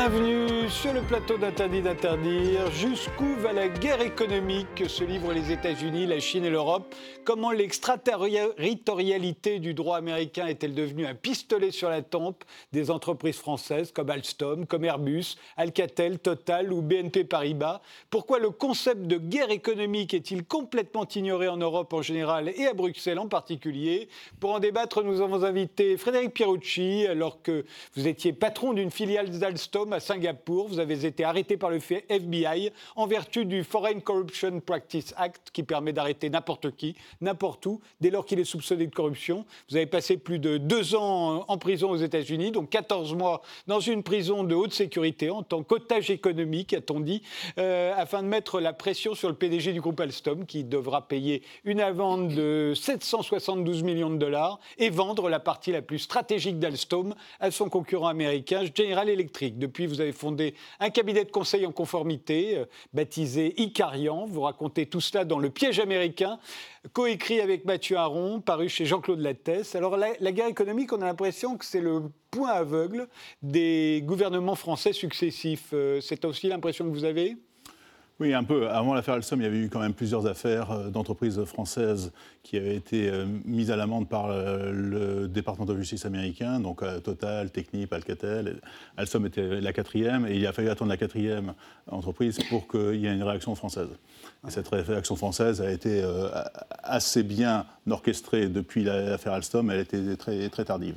Bienvenue sur le plateau d'Interdit d'interdire. Jusqu'où va la guerre économique que se livrent les États-Unis, la Chine et l'Europe Comment l'extraterritorialité du droit américain est-elle devenue un pistolet sur la tempe des entreprises françaises comme Alstom, comme Airbus, Alcatel, Total ou BNP Paribas? Pourquoi le concept de guerre économique est-il complètement ignoré en Europe en général et à Bruxelles en particulier? Pour en débattre, nous avons invité Frédéric Pierucci, alors que vous étiez patron d'une filiale d'Alstom à Singapour. Vous avez été arrêté par le FBI en vertu du Foreign Corruption Practice Act qui permet d'arrêter n'importe qui, n'importe où, dès lors qu'il est soupçonné de corruption. Vous avez passé plus de deux ans en prison aux États-Unis, donc 14 mois dans une prison de haute sécurité en tant qu'otage économique, a-t-on dit, euh, afin de mettre la pression sur le PDG du groupe Alstom qui devra payer une amende de 772 millions de dollars et vendre la partie la plus stratégique d'Alstom à son concurrent américain General Electric. Depuis, vous avez fondé un cabinet de conseil en conformité euh, baptisé Icarian. Vous racontez tout cela dans Le piège américain, coécrit avec Mathieu Aron, paru chez Jean-Claude Lattès. Alors la, guerre économique, on a l'impression que c'est le point aveugle des gouvernements français successifs. Euh, c'est aussi l'impression que vous avez? Oui, un peu. Avant l'affaire Alstom, il y avait eu quand même plusieurs affaires euh, d'entreprises françaises qui avaient été euh, mises à l'amende par euh, le département de justice américain, donc Total, Technip, Alcatel. Alstom était la quatrième, et il a fallu attendre la quatrième entreprise pour qu'il y ait une réaction française. Et cette réaction française a été assez bien orchestrée depuis l'affaire Alstom, elle était très, très tardive.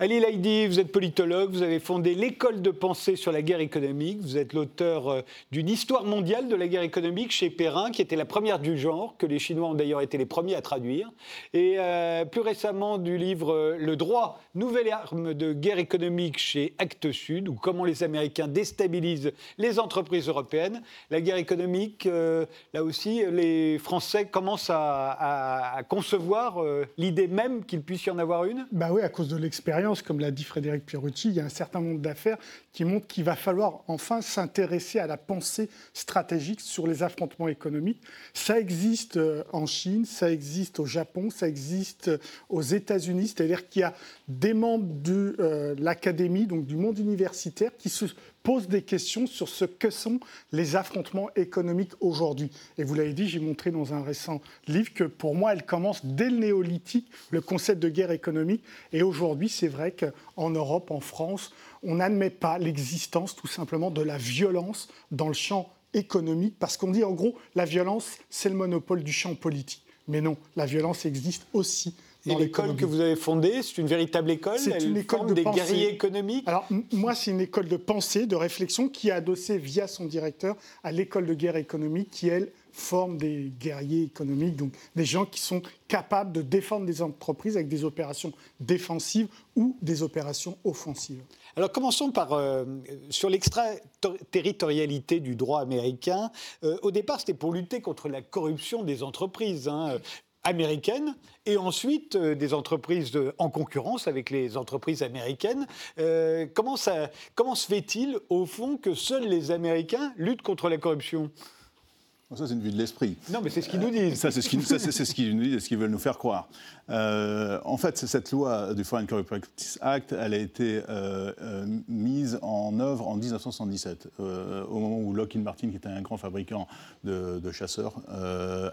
Ali Laïdi, vous êtes politologue, vous avez fondé l'école de pensée sur la guerre économique, vous êtes l'auteur euh, d'une histoire mondiale de la guerre économique chez Perrin, qui était la première du genre, que les Chinois ont d'ailleurs été les premiers à traduire, et euh, plus récemment du livre euh, Le droit, nouvelle arme de guerre économique chez Actes Sud, ou comment les Américains déstabilisent les entreprises européennes. La guerre économique, là aussi, les Français commencent à, concevoir l'idée même qu'il puisse y en avoir une. Bah oui, à cause de l'expérience comme l'a dit Frédéric Pierucci, il y a un certain nombre d'affaires qui montrent qu'il va falloir enfin s'intéresser à la pensée stratégique sur les affrontements économiques. Ça existe euh, en Chine, ça existe au Japon, ça existe euh, aux États-Unis, c'est-à-dire qu'il y a des membres de euh, l'académie, donc du monde universitaire, qui se pose des questions sur ce que sont les affrontements économiques aujourd'hui. Et vous l'avez dit, j'ai montré dans un récent livre que pour moi, elle commence dès le néolithique, le concept de guerre économique. Et aujourd'hui, c'est vrai qu'en Europe, en France, on n'admet pas l'existence tout simplement de la violence dans le champ économique, parce qu'on dit en gros, la violence, c'est le monopole du champ politique. Mais non, la violence existe aussi et l'école que vous avez fondée, c'est une véritable école C'est une école de des guerriers économiques? Alors, moi, c'est une école de pensée, de réflexion qui est adossée via son directeur à l'école de guerre économique qui, elle, forme des guerriers économiques, donc des gens qui sont capables de défendre des entreprises avec des opérations défensives ou des opérations offensives. Alors commençons par euh, sur l'extraterritorialité du droit américain. Euh, au départ, c'était pour lutter contre la corruption des entreprises. Hein américaines et ensuite euh, des entreprises en concurrence avec les entreprises américaines. Euh, comment, ça, comment se fait-il, au fond, que seuls les Américains luttent contre la corruption? Ça, c'est une vue de l'esprit. Non, mais c'est ce qu'ils nous disent. Ça, c'est ce qu'ils nous disent et ce qu'ils veulent nous faire croire. Euh, en fait, cette loi du Foreign Corrupt Practice Act, elle a été euh, euh, mise en œuvre en 1977, au moment où Lockheed Martin, qui était un grand fabricant de, chasseurs,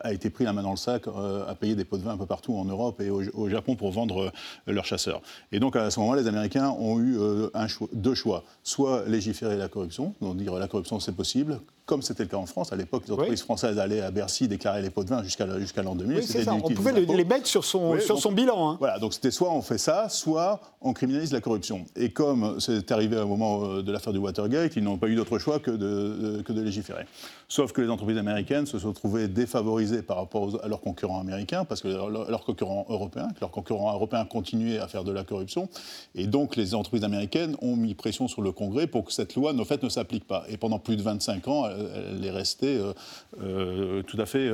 a été pris la main dans le sac, à payer des pots de vin un peu partout en Europe et au, Japon pour vendre leurs chasseurs. Et donc, à ce moment-là, les Américains ont eu un deux choix. Soit légiférer la corruption, donc dire la corruption c'est possible, comme c'était le cas en France. À l'époque, les entreprises françaises allaient à Bercy déclarer les pots de vin jusqu'à l'an 2000. Oui, ça. On pouvait les mettre sur son, sur son bilan. Hein. Voilà, donc c'était soit on fait ça, soit on criminalise la corruption. Et comme c'est arrivé au moment euh, de l'affaire du Watergate, ils n'ont pas eu d'autre choix que de, que de légiférer. Sauf que les entreprises américaines se sont trouvées défavorisées par rapport à leurs concurrents américains, parce que leurs concurrents européens, que leurs concurrents européens continuaient à faire de la corruption. Et donc les entreprises américaines ont mis pression sur le Congrès pour que cette loi, en fait, ne s'applique pas. Et pendant plus de 25 ans, elle, est restée euh, euh, tout à fait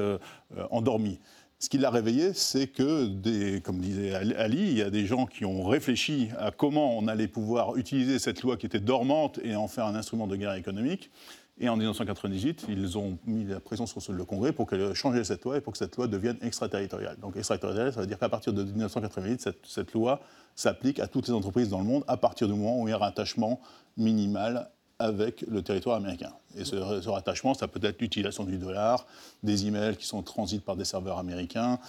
endormie. Ce qui l'a réveillé, c'est que, comme disait Ali, il y a des gens qui ont réfléchi à comment on allait pouvoir utiliser cette loi qui était dormante et en faire un instrument de guerre économique. Et en 1998, ils ont mis la pression sur le Congrès pour qu'elle change cette loi et pour que cette loi devienne extraterritoriale. Donc extraterritoriale, ça veut dire qu'à partir de 1998, cette, cette loi s'applique à toutes les entreprises dans le monde à partir du moment où il y a un rattachement minimal avec le territoire américain. Et ce, rattachement, ça peut être l'utilisation du dollar, des emails qui sont transités par des serveurs américains,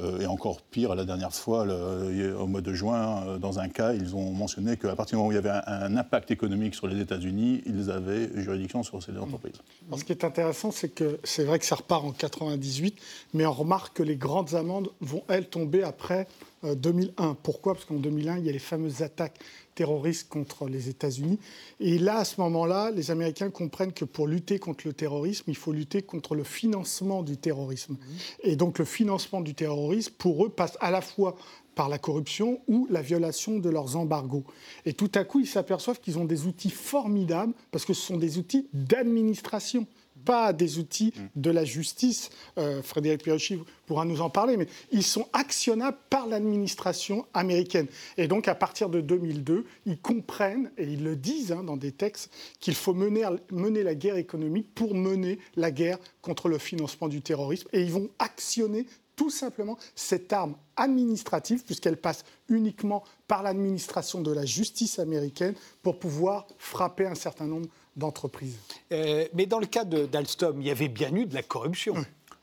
euh, et encore pire, la dernière fois, au mois de juin, euh, dans un cas, ils ont mentionné qu'à partir du moment où il y avait un, impact économique sur les États-Unis, ils avaient juridiction sur ces entreprises. ce qui est intéressant, c'est que c'est vrai que ça repart en 98, mais on remarque que les grandes amendes vont, elles, tomber après 2001. Euh, Pourquoi? Parce qu'en 2001, il y a les fameuses attaques terroristes contre les États-Unis. Et là, à ce moment-là, les Américains comprennent que pour lutter contre le terrorisme, il faut lutter contre le financement du terrorisme. Et donc le financement du terrorisme, pour eux, passe à la fois par la corruption ou la violation de leurs embargos. Et tout à coup, ils s'aperçoivent qu'ils ont des outils formidables, parce que ce sont des outils d'administration pas des outils de la justice. Euh, Frédéric Pierucci pourra nous en parler, mais ils sont actionnables par l'administration américaine. Et donc, à partir de 2002, ils comprennent, et ils le disent hein, dans des textes, qu'il faut mener, mener la guerre économique pour mener la guerre contre le financement du terrorisme. Et ils vont actionner tout simplement cette arme administrative, puisqu'elle passe uniquement par l'administration de la justice américaine, pour pouvoir frapper un certain nombre d'entreprise. Euh, mais dans le cas d'Alstom, il y avait bien eu de la corruption.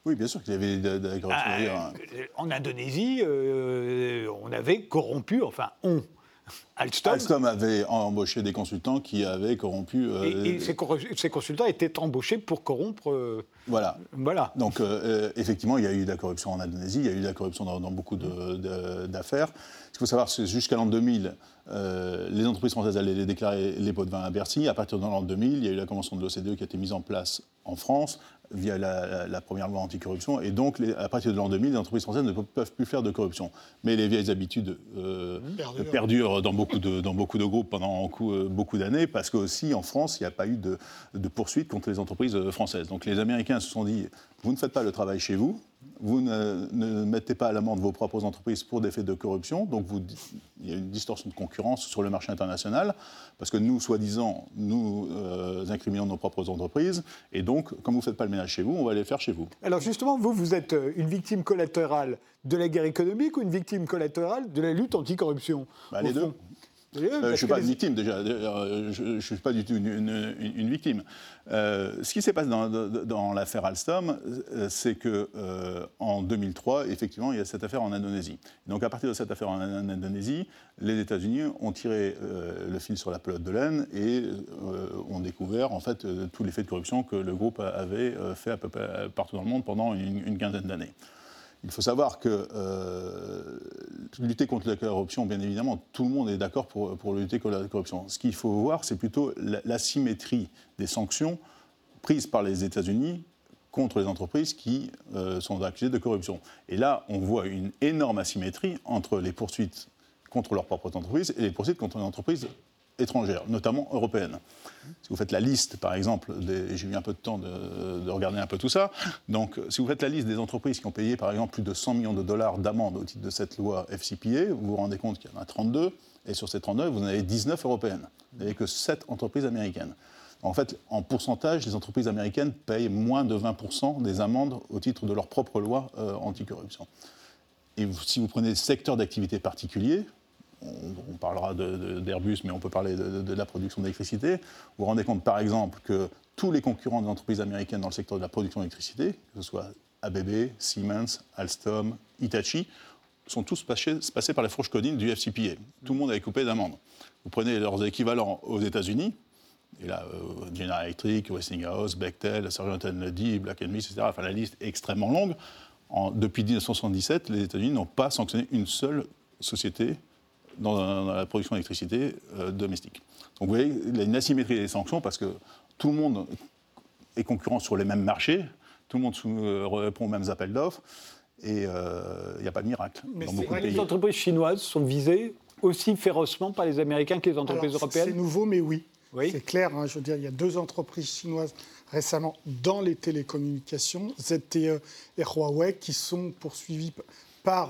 Oui. bien sûr qu'il y avait de, la corruption. Ah, en Indonésie, euh, on avait corrompu, enfin on, Alstom. avait embauché des consultants qui avaient corrompu. Euh, et, ces, consultants étaient embauchés pour corrompre. Euh, voilà. voilà. Donc, euh, effectivement, il y a eu de la corruption en Indonésie, il y a eu de la corruption dans, beaucoup d'affaires. Ce qu'il faut savoir, c'est jusqu'à l'an 2000, les entreprises françaises allaient déclarer les pots de vin à Bercy. À partir de l'an 2000, il y a eu la convention de l'OCDE qui a été mise en place en France via la, première loi anticorruption. Et donc, à partir de l'an 2000, les entreprises françaises ne peuvent plus faire de corruption. Mais les vieilles habitudes euh, perdurent dans beaucoup, de, dans beaucoup de groupes pendant euh, beaucoup d'années, parce qu'aussi, en France, il n'y a pas eu de, de poursuite contre les entreprises euh, françaises. Donc, les Américains se sont dit, vous ne faites pas le travail chez vous, vous ne, mettez pas à l'amende vos propres entreprises pour des faits de corruption, donc vous, il y a une distorsion de concurrence sur le marché international, parce que nous, soi-disant, nous euh, incriminons nos propres entreprises, et donc, comme vous ne faites pas le ménage chez vous, on va les faire chez vous. Alors justement, vous, vous êtes euh, une victime collatérale de la guerre économique ou une victime collatérale de la lutte anticorruption bah, Les deux. Euh, je ne suis pas une victime déjà, euh, je ne suis pas du tout une, victime. Euh, ce qui s'est passé dans, l'affaire Alstom, c'est qu'en 2003, effectivement, il y a cette affaire en Indonésie. Donc à partir de cette affaire en, Indonésie, les États-Unis ont tiré le fil sur la pelote de laine et ont découvert en fait tous les faits de corruption que le groupe avait fait à peu près partout dans le monde pendant une quinzaine d'années. Il faut savoir que euh, lutter contre la corruption, bien évidemment, tout le monde est d'accord pour, lutter contre la corruption. Ce qu'il faut voir, c'est plutôt l'asymétrie des sanctions prises par les États-Unis contre les entreprises qui euh, sont accusées de corruption. Et là, on voit une énorme asymétrie entre les poursuites contre leurs propres entreprises et les poursuites contre les entreprises notamment européennes. Si vous faites la liste, par exemple, j'ai eu un peu de temps de, regarder un peu tout ça, donc si vous faites la liste des entreprises qui ont payé, par exemple, plus de 100 millions de dollars d'amende au titre de cette loi FCPA, vous vous rendez compte qu'il y en a 32, et sur ces 32, vous en avez 19 européennes. Vous n'avez que 7 entreprises américaines. En fait, en pourcentage, les entreprises américaines payent moins de 20% des amendes au titre de leur propre loi euh, anticorruption. Et si vous prenez des secteurs d'activité particuliers, on, parlera d'Airbus, mais on peut parler de, la production d'électricité. Vous vous rendez compte, par exemple, que tous les concurrents des entreprises américaines dans le secteur de la production d'électricité, que ce soit ABB, Siemens, Alstom, Hitachi, sont tous passés, par les fourches codines du FCPA. Tout le monde avait coupé d'amende. Vous prenez leurs équivalents aux États-Unis, et là, euh, General Electric, Westinghouse, Bechtel, Sargent Lundy, Black Smith, etc. Enfin, la liste est extrêmement longue. depuis 1977, les États-Unis n'ont pas sanctionné une seule société dans, la production d'électricité euh, domestique. Donc vous voyez, il y a une asymétrie des sanctions parce que tout le monde est concurrent sur les mêmes marchés, tout le monde euh, répond aux mêmes appels d'offres, et euh, il n'y a pas de miracle. Mais les entreprises chinoises sont visées aussi férocement par les Américains que les entreprises européennes C'est nouveau, mais oui. oui. C'est clair, hein, je veux dire, il y a deux entreprises chinoises récemment dans les télécommunications, ZTE et Huawei, qui sont poursuivies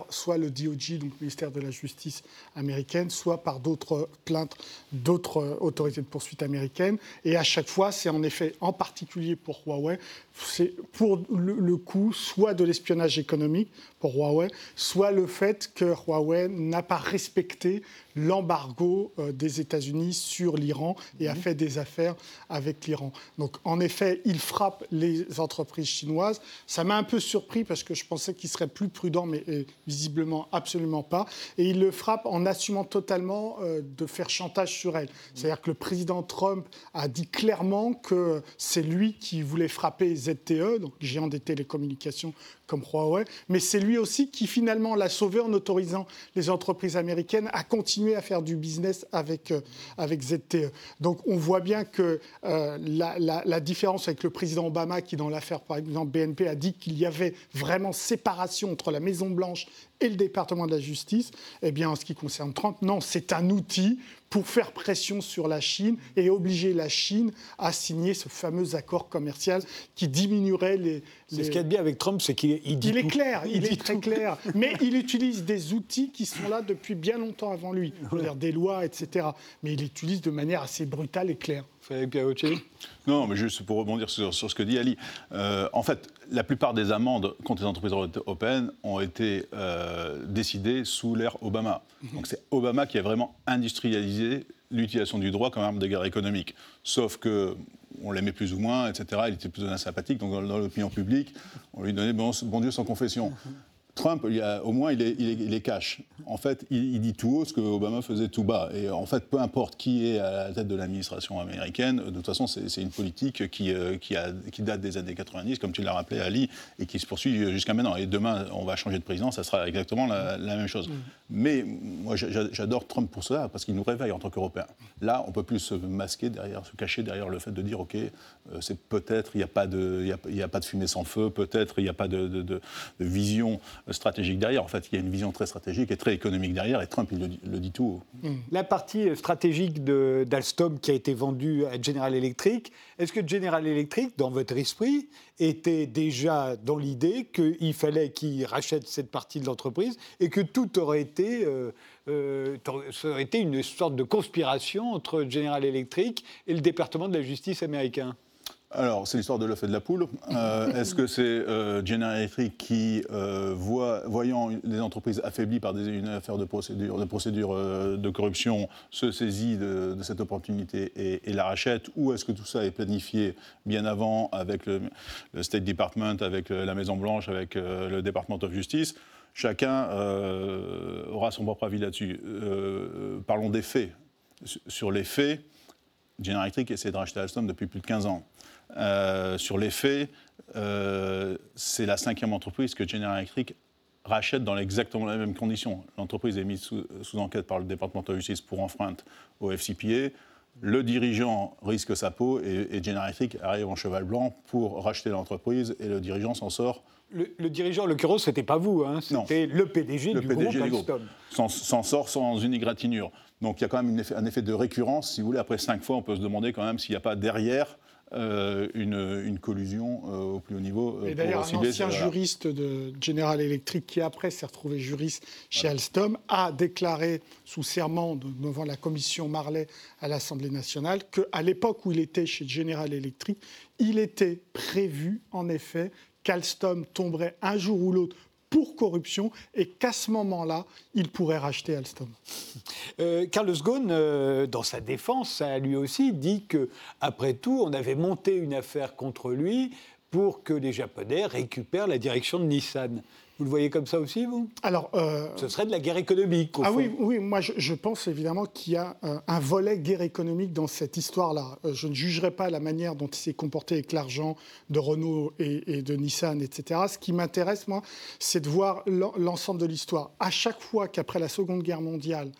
soit le DOJ, donc le ministère de la Justice américaine, soit par d'autres plaintes d'autres autorités de poursuite américaines. Et à chaque fois, c'est en effet, en particulier pour Huawei, c'est pour le, coup soit de l'espionnage économique pour Huawei, soit le fait que Huawei n'a pas respecté l'embargo euh, des États-Unis sur l'Iran et a mhm. fait des affaires avec l'Iran. Donc en effet, il frappe les entreprises chinoises. Ça m'a un peu surpris parce que je pensais qu'il serait plus prudent, mais euh, visiblement absolument pas. Et il le frappe en assumant totalement euh, de faire chantage sur elles. C'est-à-dire que le président Trump a dit clairement que c'est lui qui voulait frapper ZTE, donc géant des télécommunications comme Huawei, mais c'est lui aussi qui finalement l'a sauvé en autorisant les entreprises américaines à continuer à faire du business avec, euh, avec ZTE. Donc on voit bien que euh, la, la, différence avec le président Obama, qui dans l'affaire par exemple BNP a dit qu'il y avait vraiment séparation entre la Maison Blanche et le département de la justice, eh bien, en ce qui concerne Trump, non, c'est un outil pour faire pression sur la Chine et obliger la Chine à signer ce fameux accord commercial qui diminuerait les. les... Ce qu'il y a de bien avec Trump, c'est qu'il il dit il est clair, il, est très clair, mais il utilise des outils qui sont là depuis bien longtemps avant lui, dire des lois, etc. Mais il utilise de manière assez brutale et claire. Non, mais juste pour rebondir sur, ce que dit Ali. Euh, en fait, la plupart des amendes contre les entreprises européennes ont été euh, décidées sous l'ère Obama. Donc c'est Obama qui a vraiment industrialisé l'utilisation du droit comme arme de guerre économique. Sauf que on l'aimait plus ou moins, etc. Il était plus ou moins sympathique, donc dans, l'opinion publique, on lui donnait bon Dieu sans confession. Trump, il a, au moins, il est, il, est, cash. En fait, il, dit tout haut ce que Obama faisait tout bas. Et en fait, peu importe qui est à la tête de l'administration américaine, de toute façon, c'est une politique qui, euh, qui, a, qui, date des années 90, comme tu l'as rappelé, Ali, et qui se poursuit jusqu'à maintenant. Et demain, on va changer de président, ça sera exactement la, même chose. Mm. Mais moi, j'adore Trump pour cela, parce qu'il nous réveille en tant qu'Européens. Là, on peut plus se masquer derrière, se cacher derrière le fait de dire, OK, euh, c'est peut-être, il n'y a, pas de, a, a pas de fumée sans feu, peut-être, il n'y a pas de, de, de vision stratégique derrière. En fait, il y a une vision très stratégique et très économique derrière, et Trump, il le, dit tout. Hmm. La partie stratégique d'Alstom qui a été vendue à General Electric, est-ce que General Electric, dans votre esprit, était déjà dans l'idée qu'il fallait qu'il rachète cette partie de l'entreprise et que tout aurait été, euh, euh, ça aurait été une sorte de conspiration entre General Electric et le département de la justice américain? Alors, c'est l'histoire de l'œuf et de la poule. Euh, est-ce que c'est euh, General Electric qui, euh, voyant les entreprises affaiblies par des, une affaire de procédure de, corruption, se saisit de, cette opportunité et, la rachète? Ou est-ce que tout ça est planifié bien avant avec le, State Department, avec la Maison-Blanche, avec le Department of Justice? Chacun aura son propre avis là-dessus. parlons des faits. Sur les faits, General Electric essaie de racheter Alstom depuis plus de 15 ans. Euh, sur les faits, euh, c'est la cinquième entreprise que General Electric rachète dans exactement les mêmes conditions. L'entreprise est mise sous, enquête par le département de justice pour enfreinte au FCPA. Le dirigeant risque sa peau et, General Electric arrive en cheval blanc pour racheter l'entreprise et le dirigeant s'en sort. Le, dirigeant, le l'occurrence, ce n'était pas vous, hein, c'était le PDG du groupe Alstom. S'en sort sans une égratignure. Donc il y a quand même un effet de récurrence. Si vous voulez, après cinq fois, on peut se demander quand même s'il n'y a pas derrière euh, une, collusion euh, au plus haut niveau. Euh, Et d'ailleurs, un ancien juriste de General Electric, qui après s'est retrouvé juriste chez Alstom, a déclaré sous serment devant la commission Marley à l'Assemblée nationale qu'à l'époque où il était chez General Electric, il était prévu en effet qu'Alstom tomberait un jour ou l'autre pour corruption et qu'à ce moment-là, il pourrait racheter Alstom. Euh, Carlos Ghosn, euh, dans sa défense, a lui aussi dit que, après tout, on avait monté une affaire contre lui pour que les Japonais récupèrent la direction de Nissan. Vous le voyez comme ça aussi, vous? Alors, euh, ce serait de la guerre économique. ah oui, oui, moi je, pense évidemment qu'il y a un volet guerre économique dans cette histoire-là. Euh, je ne jugerai pas la manière dont il s'est comporté avec l'argent de Renault et, de Nissan, etc. Ce qui m'intéresse, moi, c'est de voir l'ensemble de l'histoire. À chaque fois qu'après la Seconde Guerre mondiale,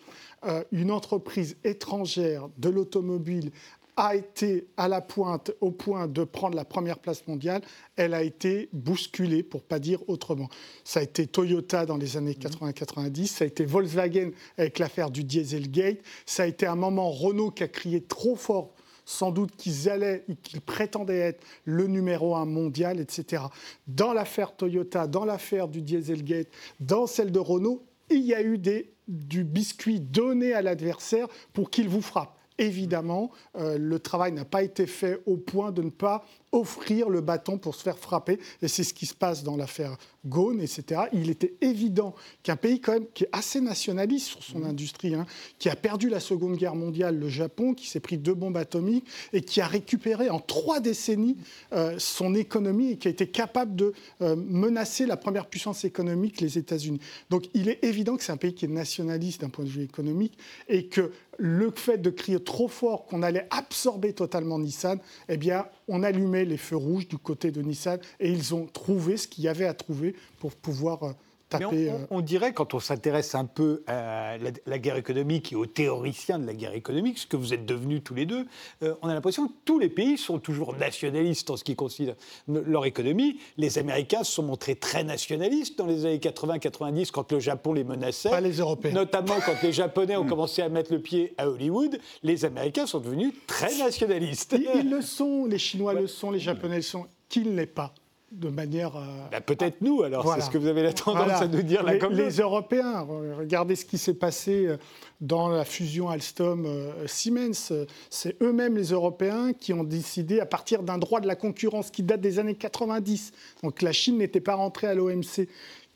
euh, une entreprise étrangère de l'automobile a été à la pointe, au point de prendre la première place mondiale, elle a été bousculée, pour pas dire autrement. Ça a été Toyota dans les années 80-90, ça a été Volkswagen avec l'affaire du Dieselgate, ça a été un moment Renault qui a crié trop fort sans doute qu'ils allaient, qu'ils prétendaient être le numéro un mondial, etc. Dans l'affaire Toyota, dans l'affaire du Dieselgate, dans celle de Renault, il y a eu des, du biscuit donné à l'adversaire pour qu'il vous frappe évidemment, euh, le travail n'a pas été fait au point de ne pas offrir le bâton pour se faire frapper. Et c'est ce qui se passe dans l'affaire Gaune, etc. Il était évident qu'un pays quand même qui est assez nationaliste sur son industrie, hein, qui a perdu la Seconde Guerre mondiale, le Japon, qui s'est pris deux bombes atomiques et qui a récupéré en trois décennies euh, son économie et qui a été capable de euh, menacer la première puissance économique, les États-Unis. Donc il est évident que c'est un pays qui est nationaliste d'un point de vue économique et que le fait de crier trop fort qu'on allait absorber totalement Nissan, eh bien, on allumait les feux rouges du côté de Nissan et ils ont trouvé ce qu'il y avait à trouver pour pouvoir euh, on, dirait, quand on s'intéresse un peu à la, guerre économique et aux théoriciens de la guerre économique, ce que vous êtes devenus tous les deux, euh, on a l'impression que tous les pays sont toujours nationalistes en ce qui concerne leur économie. Les Américains se sont montrés très nationalistes dans les années 80-90 quand le Japon les menaçait. Pas les Européens. Notamment quand les Japonais ont commencé à mettre le pied à Hollywood, les Américains sont devenus très nationalistes. Ils, le sont, les Chinois le sont, les Japonais le sont. Qui ne l'est pas de manière. Euh, bah, peut-être nous, alors, c'est ce que vous avez la tendance à nous dire là les, comme Les Européens, regardez ce qui s'est passé euh, dans la fusion Alstom-Siemens. Euh, c'est eux-mêmes, les Européens, qui ont décidé, à partir d'un droit de la concurrence qui date des années 90, donc la Chine n'était pas rentrée à l'OMC,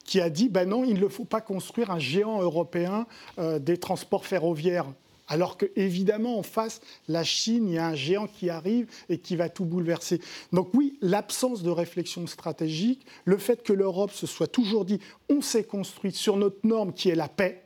qui a dit ben non, il ne faut pas construire un géant européen des transports ferroviaires alors que, évidemment, en face, la Chine, il y a un géant qui arrive et qui va tout bouleverser. Donc oui, l'absence de réflexion stratégique, le fait que l'Europe se soit toujours dit, on s'est construit sur notre norme qui est la paix,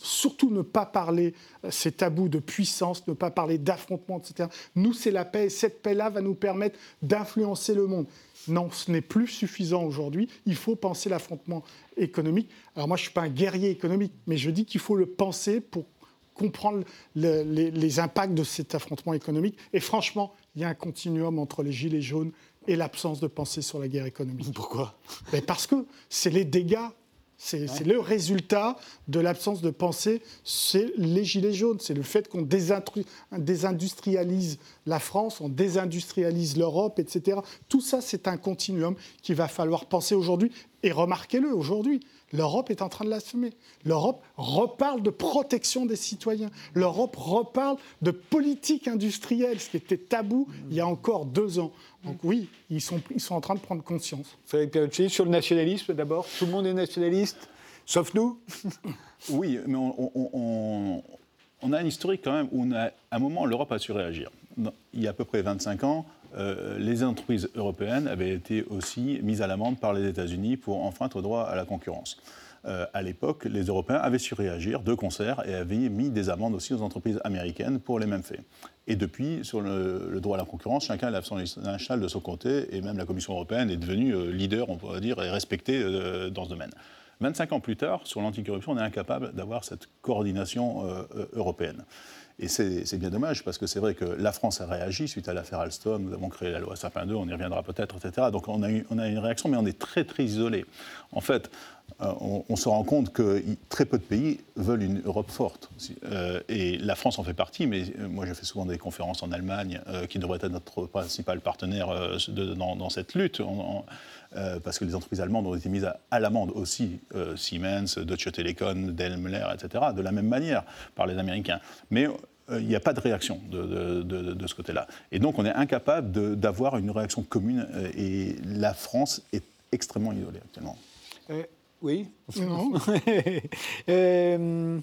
Surtout ne pas parler, euh, ces tabous de puissance, ne pas parler d'affrontement, etc. Nous, c'est la paix et cette paix-là va nous permettre d'influencer le monde. Non, ce n'est plus suffisant aujourd'hui. Il faut penser l'affrontement économique. Alors moi, je ne suis pas un guerrier économique, mais je dis qu'il faut le penser pour comprendre les, impacts de cet affrontement économique. Et franchement, il y a un continuum entre les gilets jaunes et l'absence de pensée sur la guerre économique. Pourquoi? Parce que c'est les dégâts c'est le résultat de l'absence de pensée, c'est les gilets jaunes, c'est le fait qu'on désindustrialise la France, on désindustrialise l'Europe, etc. Tout ça, c'est un continuum qu'il va falloir penser aujourd'hui. Et remarquez-le, aujourd'hui, L'Europe est en train de l'assumer. L'Europe reparle de protection des citoyens. L'Europe reparle de politique industrielle, ce qui était tabou il y a encore deux ans. Donc oui, ils sont, ils sont en train de prendre conscience. Frédéric Pierucci, sur le nationalisme d'abord, tout le monde est nationaliste, sauf nous Oui, mais on, on, a un historique quand même où on a, à un moment l'Europe a su réagir. Il y a à peu près 25 ans, euh, les entreprises européennes avaient été aussi mises à l'amende par les États-Unis pour enfreindre au droit à la concurrence. Euh, à l'époque, les Européens avaient su réagir de concert et avaient mis des amendes aussi aux entreprises américaines pour les mêmes faits. Et depuis, sur le, droit à la concurrence, chacun lave son linchal de son côté, et même la Commission européenne est devenue euh, leader, on pourrait dire, et respectée dans ce domaine. 25 ans plus tard, sur l'anticorruption, on est incapable d'avoir cette coordination européenne. Et c'est bien dommage parce que c'est vrai que la France a réagi suite à l'affaire Alstom. Nous avons créé la loi Sapin 2, on y reviendra peut-être, etc. Donc on a, une réaction, mais on est très très isolé. En fait, euh, on, se rend compte que très peu de pays veulent une Europe forte. Euh, et la France en fait partie, mais euh, moi j'ai fait souvent des conférences en Allemagne, qui devrait être notre principal partenaire dans, cette lutte. parce que les entreprises allemandes ont été mises à, l'amende aussi, Siemens, Deutsche Telekom, Daimler, etc., de la même manière par les Américains. Mais il n'y a pas de réaction de, de ce côté-là. Et donc on est incapable d'avoir une réaction commune, et la France est extrêmement isolée actuellement. Oui. Euh,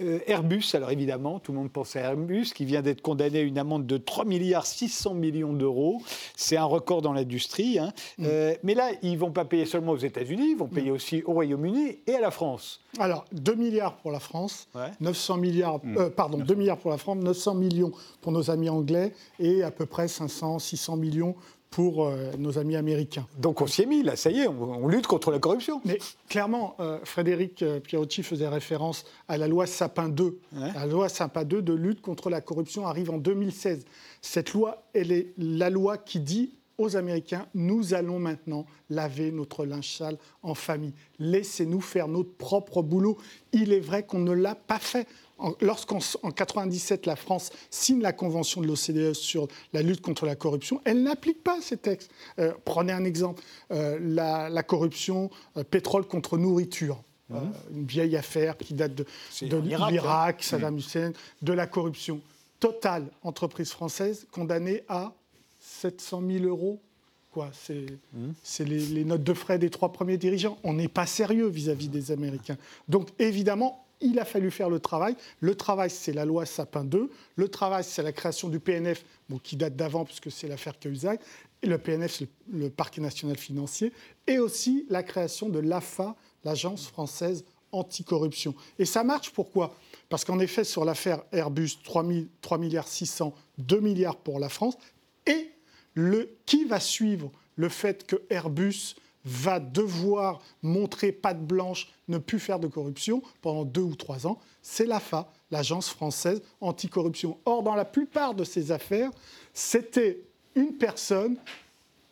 euh, Airbus, alors évidemment, tout le monde pense à Airbus, qui vient d'être condamné à une amende de 3 milliards 600 millions d'euros. C'est un record dans l'industrie. Hein. Mm. Euh, mais là, ils ne vont pas payer seulement aux États-Unis, ils vont payer mm. aussi au Royaume-Uni et à la France. Alors, 2 milliards pour la France, 900 milliards, mm. pardon, 2 milliards pour la France, 900 millions pour nos amis anglais et à peu près 500, 600 millions pour euh, nos amis américains. Donc on s'y est mis, là, ça y est, on, lutte contre la corruption. Mais clairement, euh, Frédéric euh, Pierotti faisait référence à la loi Sapin 2. La loi Sapin 2 de lutte contre la corruption arrive en 2016. Cette loi, elle est la loi qui dit aux Américains, nous allons maintenant laver notre linge sale en famille. Laissez-nous faire notre propre boulot. Il est vrai qu'on ne l'a pas fait. Lorsqu'en 1997, la France signe la convention de l'OCDE sur la lutte contre la corruption, elle n'applique pas ces textes. Euh, prenez un exemple, euh, la, corruption euh, pétrole contre nourriture. Mhm. une vieille affaire qui date de, l'Irak, hein. Saddam Hussein, de la corruption. Total, entreprise française, condamnée à 700 000 euros. Quoi, c'est mmh. les, notes de frais des trois premiers dirigeants. On n'est pas sérieux vis-à-vis des Américains. Donc évidemment, il a fallu faire le travail. Le travail, c'est la loi Sapin 2. Le travail, c'est la création du PNF, qui date d'avant, puisque c'est l'affaire Cahuzac. Le PNF, c'est le parquet national financier. Et aussi la création de l'AFA, l'Agence française anticorruption. Et ça marche pourquoi? Parce qu'en effet, sur l'affaire Airbus, 3, 3 milliards 600, 2 milliards pour la France. Et le, qui va suivre le fait que Airbus va devoir montrer patte blanche, ne plus faire de corruption pendant deux ou trois ans, c'est l'AFA, l'Agence française anticorruption. Or, dans la plupart de ces affaires, c'était une personne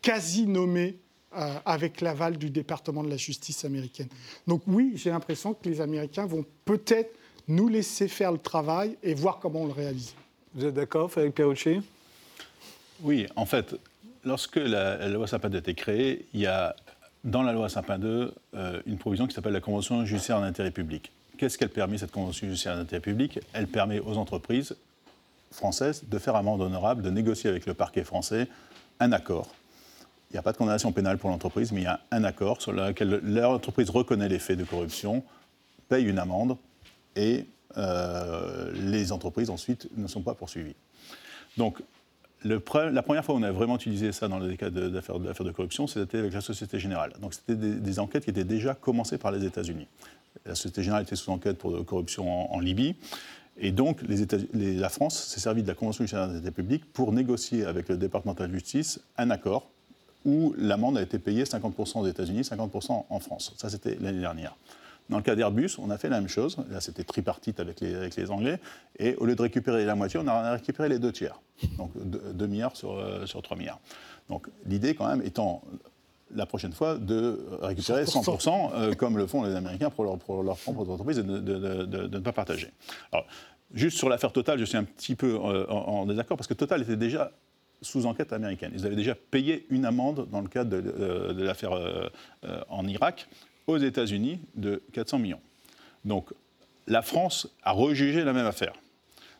quasi nommée euh, avec l'aval du département de la justice américaine. Donc oui, j'ai l'impression que les Américains vont peut-être nous laisser faire le travail et voir comment on le réalise. Vous êtes d'accord, Frédéric Perrucci Oui, en fait, lorsque la, loi Sapin 2 a été créée, il y a dans la loi Sapin 2 euh, une provision qui s'appelle la Convention judiciaire d'intérêt public. Qu'est-ce qu'elle permet, cette Convention judiciaire d'intérêt public? Elle permet aux entreprises françaises de faire amende honorable, de négocier avec le parquet français un accord. Il n'y a pas de condamnation pénale pour l'entreprise, mais il y a un accord sur lequel l'entreprise reconnaît les faits de corruption, paye une amende et euh, les entreprises ensuite ne sont pas poursuivies. Donc la première fois où on a vraiment utilisé ça dans les cas d'affaires de, corruption, c'était avec la Société Générale. Donc c'était des, enquêtes qui étaient déjà commencées par les États-Unis. La Société Générale était sous enquête pour corruption en, Libye. Et donc, la France s'est servie de la Convention du Sénat des publics pour négocier avec le département de justice un accord où l'amende a été payée 50% aux États-Unis, 50% en France. Ça, c'était l'année dernière. Dans le cas d'Airbus, on a fait la même chose. Là, c'était tripartite avec les, avec les, Anglais. Et au lieu de récupérer la moitié, on a récupéré les deux tiers. Donc 2 milliards sur, euh, sur 3 milliards. Donc l'idée, quand même, étant la prochaine fois de récupérer 100%, euh, comme le font les Américains pour leur, pour leur propre entreprise et de, de, ne pas partager. Alors, juste sur l'affaire Total, je suis un petit peu euh, en, désaccord parce que Total était déjà sous enquête américaine. Ils avaient déjà payé une amende dans le cadre de, l'affaire en Irak aux États-Unis de 400 millions. Donc la France a rejugé la même affaire.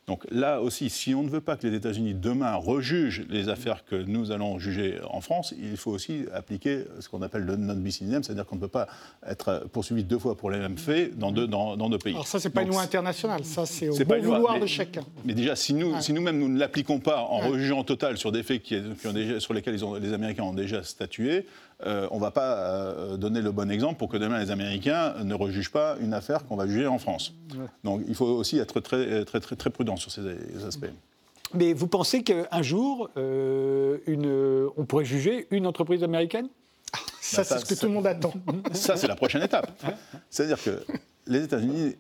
Donc là aussi, si on ne veut pas que les États-Unis demain rejugent les affaires que nous allons juger en France, il faut aussi appliquer ce qu'on appelle le non-bis in c'est-à-dire qu'on ne peut pas être poursuivi deux fois pour les mêmes faits dans deux, dans, deux pays. Alors ça, c'est pas une loi internationale, ça c'est au bon vouloir de chacun. Mais déjà, si nous, si nous-mêmes nous ne l'appliquons pas en rejugeant total sur des faits qui, ont déjà, sur lesquels les Américains ont déjà statué, euh, on ne va pas euh, donner le bon exemple pour que demain les Américains ne rejugent pas une affaire qu'on va juger en France. Donc il faut aussi être très, très, très, très prudent sur ces, aspects. Mais vous pensez qu'un jour, euh, une, on pourrait juger une entreprise américaine? Ça, c'est ce que tout le monde attend. Ça, c'est la prochaine étape. C'est-à-dire que les États-Unis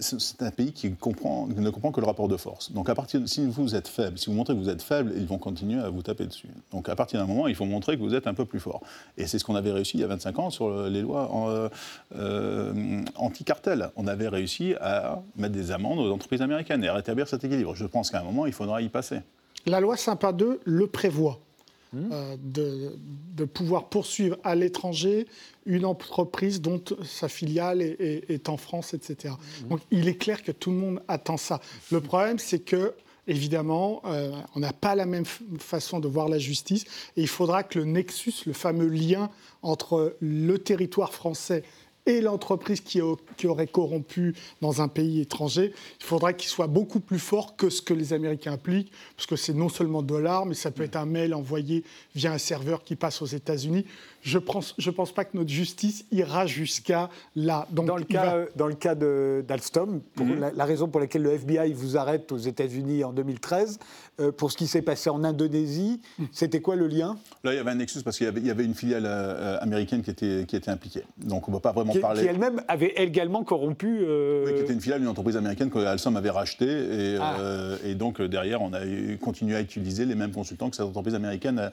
c'est un pays qui, ne comprend que le rapport de force. Donc, à partir si vous êtes faible, si vous montrez que vous êtes faible, ils vont continuer à vous taper dessus. Donc, à partir d'un moment, il faut montrer que vous êtes un peu plus fort. Et c'est ce qu'on avait réussi il y a 25 ans sur les lois euh, euh, anti-cartel. On avait réussi à mettre des amendes aux entreprises américaines et à rétablir cet équilibre. Je pense qu'à un moment, il faudra y passer. La loi Sympa 2 le prévoit. Euh, de, pouvoir poursuivre à l'étranger une entreprise dont sa filiale est, en France, etc. Mmh. Donc il est clair que tout le monde attend ça. Le problème, c'est que évidemment, euh, on n'a pas la même façon de voir la justice. Et il faudra que le nexus, le fameux lien entre le territoire français et l'entreprise qui, aurait corrompu dans un pays étranger, il faudrait qu'il soit beaucoup plus fort que ce que les Américains appliquent, parce que c'est non seulement de l'art, mais ça peut être un mail envoyé via un serveur qui passe aux États-Unis je ne pense, je pense pas que notre justice ira jusqu'à là. Donc, dans, le cas, dans le cas d'Alstom, mhm. la, raison pour laquelle le FBI vous arrête aux États-Unis en 2013, euh, pour ce qui s'est passé en Indonésie, mhm. c'était quoi le lien? Là, il y avait un nexus parce qu'il y, avait une filiale euh, américaine qui était, qui était impliquée. Donc on ne peut pas vraiment qui, elle-même avait également corrompu. Oui, qui était une filiale d'une entreprise américaine que Alstom avait rachetée. Et, ah. et, donc, derrière, on a continué à utiliser les mêmes consultants que cette entreprise américaine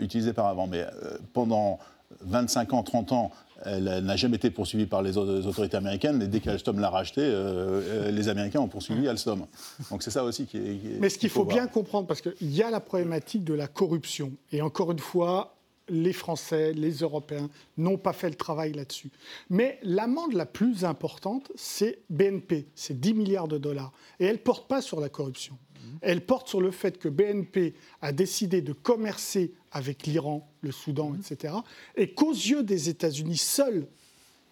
utilisait par avant. Mais pendant 25 ans, 30 ans, elle n'a jamais été poursuivie par les autorités américaines, mais dès qu'Alstom l'a racheté, euh, euh, les Américains ont poursuivi Alstom. Donc c'est ça aussi qui est. mais ce qu'il faut, bien comprendre, parce qu'il y a la problématique de la corruption. Et encore une fois, les Français, les Européens n'ont pas fait le travail là-dessus. Mais l'amende la plus importante, c'est BNP, c'est 10 milliards de dollars. Et elle ne porte pas sur la corruption. Elle porte sur le fait que BNP a décidé de commercer avec l'Iran, le Soudan, etc. Et qu'aux yeux des États-Unis seuls,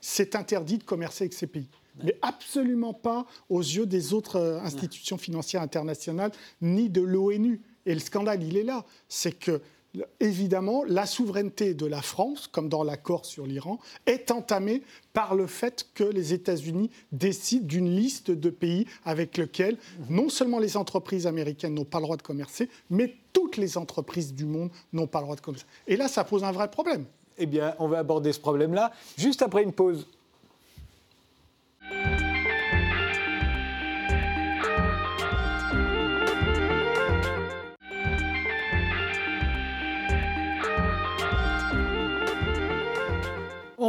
c'est interdit de commercer avec ces pays. Mais absolument pas aux yeux des autres euh, institutions financières internationales, ni de l'ONU. Et le scandale, il est là. C'est que évidemment, la souveraineté de la France, comme dans l'accord sur l'Iran, est entamée par le fait que les États-Unis décident d'une liste de pays avec lesquels non seulement les entreprises américaines n'ont pas le droit de commercer, mais toutes les entreprises du monde n'ont pas le droit de commercer. Et là, ça pose un vrai problème. Eh bien, on va aborder ce problème-là juste après une pause.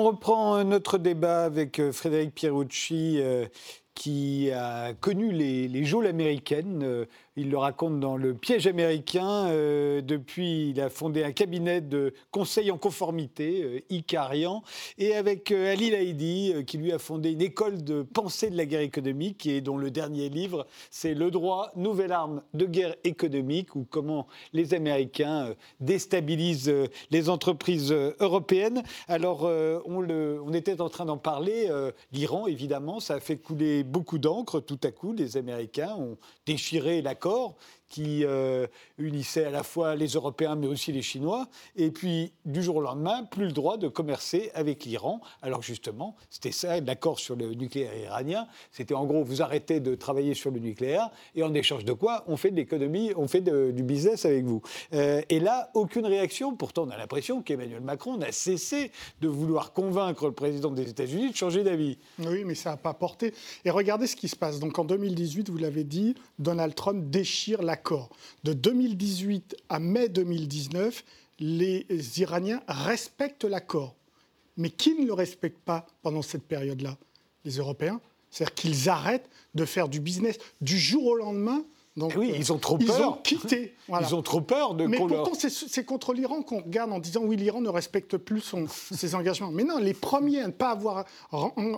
Reprend notre débat avec euh, Frédéric Pierucci euh, qui a connu les, les américaines euh, il le raconte dans Le piège américain. Euh, depuis, il a fondé un cabinet de conseil en conformité, euh, Icarian, et avec euh, Ali Laïdi, qui lui a fondé une école de pensée de la guerre économique, et dont le dernier livre, c'est Le droit, nouvelle arme de guerre économique, ou comment les Américains déstabilisent les entreprises européennes. Alors, on, était en train d'en parler. L'Iran, évidemment, ça a fait couler beaucoup d'encre tout à coup. Les Américains ont déchiré la qui euh, unissait à la fois les Européens mais aussi les Chinois. Et puis, du jour au lendemain, plus le droit de commercer avec l'Iran. Alors justement, c'était ça, l'accord sur le nucléaire iranien. C'était en gros, vous arrêtez de travailler sur le nucléaire et en échange de quoi on fait de l'économie, on fait du business avec vous. Euh, et là, aucune réaction. Pourtant, on a l'impression qu'Emmanuel Macron n'a cessé de vouloir convaincre le président des États-Unis de changer d'avis. Oui, mais ça n'a pas porté. Et regardez ce qui se passe. Donc en 2018, vous l'avez dit, Donald Trump déchire l'accord. De 2018 à mai 2019, les Iraniens respectent l'accord. Mais qui ne le respecte pas pendant cette période-là Les Européens. C'est-à-dire qu'ils arrêtent de faire du business. Du jour au lendemain, donc, oui, ils ont trop peur. Ils ont quitté. Ils ont trop peur de. Mais pourtant, c'est contre l'Iran qu'on regarde en disant oui, l'Iran ne respecte plus son, ses engagements. Mais non, les premiers à ne pas avoir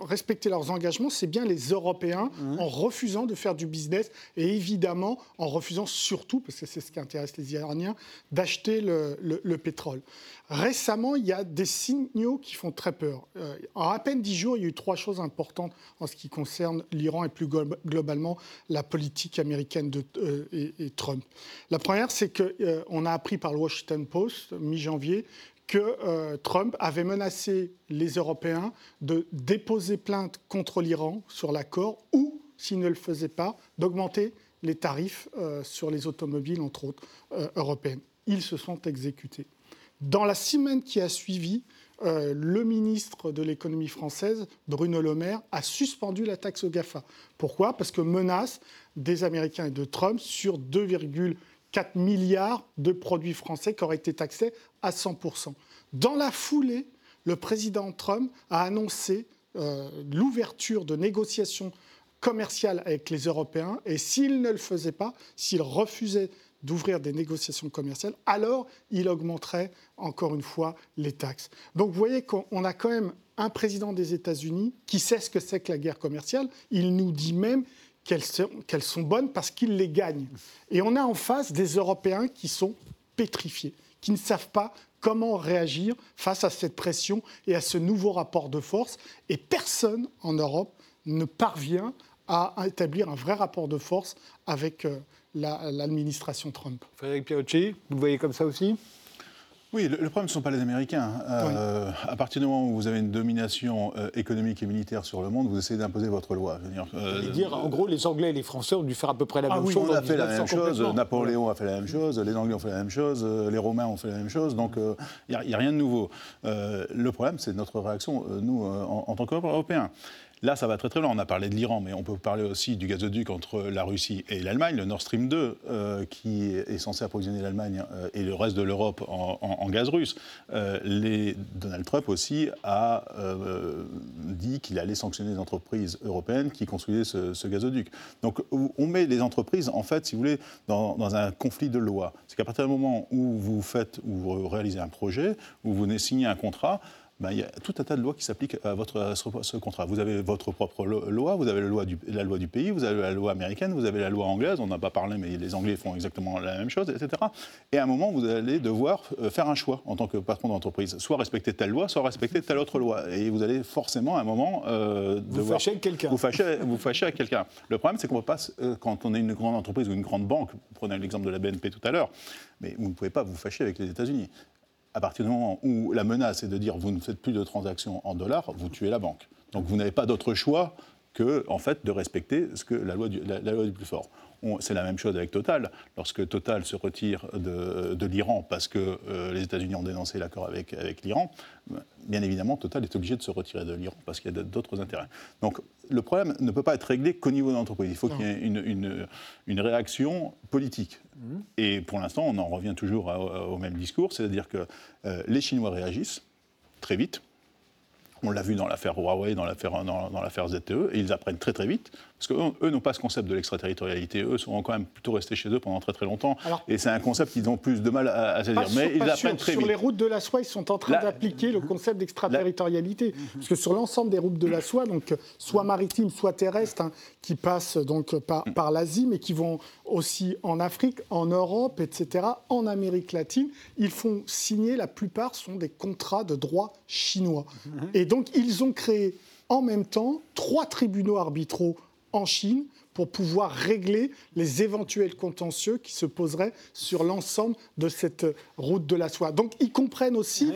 respecté leurs engagements, c'est bien les Européens mmh. en refusant de faire du business et évidemment en refusant surtout, parce que c'est ce qui intéresse les Iraniens, d'acheter le, le, pétrole. Récemment, il y a des signaux qui font très peur. Euh, en à peine dix jours, il y a eu trois choses importantes en ce qui concerne l'Iran et plus globalement la politique américaine de euh, et, Trump. La première, c'est qu'on euh, a appris par le Washington Post, mi-janvier, que Trump avait menacé les Européens de déposer plainte contre l'Iran sur l'accord ou, s'il ne le faisait pas, d'augmenter les tarifs sur les automobiles, entre autres, européennes. Ils se sont exécutés. Dans la semaine qui a suivi, euh, le ministre de l'économie française, Bruno Le Maire, a suspendu la taxe au GAFA. Pourquoi? Parce que menace des Américains et de Trump sur 2,4 milliards de produits français qui auraient été taxés à 100%. Dans la foulée, le président Trump a annoncé euh, l'ouverture de négociations commerciales avec les Européens et s'il ne le faisait pas, s'il refusait d'ouvrir des négociations commerciales, alors il augmenterait encore une fois les taxes. Donc vous voyez qu'on a quand même un président des États-Unis qui sait ce que c'est que la guerre commerciale. Il nous dit même qu'elles sont, bonnes parce qu'il les gagne. Et on a en face des Européens qui sont pétrifiés, qui ne savent pas comment réagir face à cette pression et à ce nouveau rapport de force. Et personne en Europe ne parvient à établir un vrai rapport de force avec l'administration Trump. Frédéric Pierucci, vous le voyez comme ça aussi? Oui, le, problème, ne sont pas les Américains. Euh, à partir du moment où vous avez une domination euh, économique et militaire sur le monde, vous essayez d'imposer votre loi. Je veux dire, euh, en gros, les Anglais et les Français ont dû faire à peu près la ah même chose. On a fait la même chose. Napoléon a fait la même chose. Les Anglais ont fait la même chose. Les Romains ont fait la même chose. Donc, il n'y a, rien de nouveau. le problème, c'est notre réaction, nous, en, en tant qu'Européens. Là, ça va très très loin. On a parlé de l'Iran, mais on peut parler aussi du gazoduc entre la Russie et l'Allemagne, le Nord Stream 2, euh, qui est censé approvisionner l'Allemagne euh, et le reste de l'Europe en, gaz russe. Euh, Donald Trump aussi a dit qu'il allait sanctionner les entreprises européennes qui construisaient ce, gazoduc. Donc on met les entreprises, en fait, si vous voulez, dans, dans un conflit de loi. C'est qu'à partir du moment où vous faites, où vous réalisez un projet, où vous signez un contrat, ben, il y a tout un tas de lois qui s'appliquent à, votre, ce, contrat. Vous avez votre propre loi, vous avez la loi, du, la loi du pays, vous avez la loi américaine, vous avez la loi anglaise, on n'a pas parlé, mais les Anglais font exactement la même chose, etc. Et à un moment, vous allez devoir euh, faire un choix en tant que patron d'entreprise. Soit respecter telle loi, soit respecter telle autre loi. Et vous allez forcément, à un moment, euh, vous devoir... Fâcher avec quelqu'un. Vous fâcher, vous fâcher avec quelqu'un. Le problème, c'est qu'on ne peut pas, euh, quand on est une grande entreprise ou une grande banque, prenez l'exemple de la BNP tout à l'heure, mais vous ne pouvez pas vous fâcher avec les États-Unis à partir du moment où la menace est de dire vous ne faites plus de transactions en dollars, vous tuez la banque. Donc vous n'avez pas d'autre choix que en fait, de respecter ce que la loi du, la, loi du plus fort. C'est la même chose avec Total. Lorsque Total se retire de, l'Iran parce que euh, les États-Unis ont dénoncé l'accord avec, avec l'Iran, bien évidemment, Total est obligé de se retirer de l'Iran parce qu'il y a d'autres intérêts. Donc le problème ne peut pas être réglé qu'au niveau de l'entreprise. Il faut qu'il y ait une, une, réaction politique. Mhm. Et pour l'instant, on en revient toujours au même discours, c'est-à-dire que euh, les Chinois réagissent très vite. On l'a vu dans l'affaire Huawei, dans l'affaire, dans, l'affaire ZTE, et ils apprennent très très vite, parce qu'eux n'ont pas ce concept de l'extraterritorialité. Eux sont quand même plutôt restés chez eux pendant très très longtemps, et c'est un concept qu'ils ont plus de mal à, à saisir. Mais ils apprennent très vite. Sur les routes de la soie, ils sont en train d'appliquer le concept d'extraterritorialité, parce que sur l'ensemble des routes de la soie, donc soit maritimes, soit terrestres, hein, qui passent donc par, par l'Asie, mais qui vont aussi en Afrique, en Europe, etc., en Amérique latine, ils font signer, la plupart sont des contrats de droit chinois. Et donc, ils ont créé en même temps trois tribunaux arbitraux en Chine pour pouvoir régler les éventuels contentieux qui se poseraient sur l'ensemble de cette route de la soie. Donc ils comprennent aussi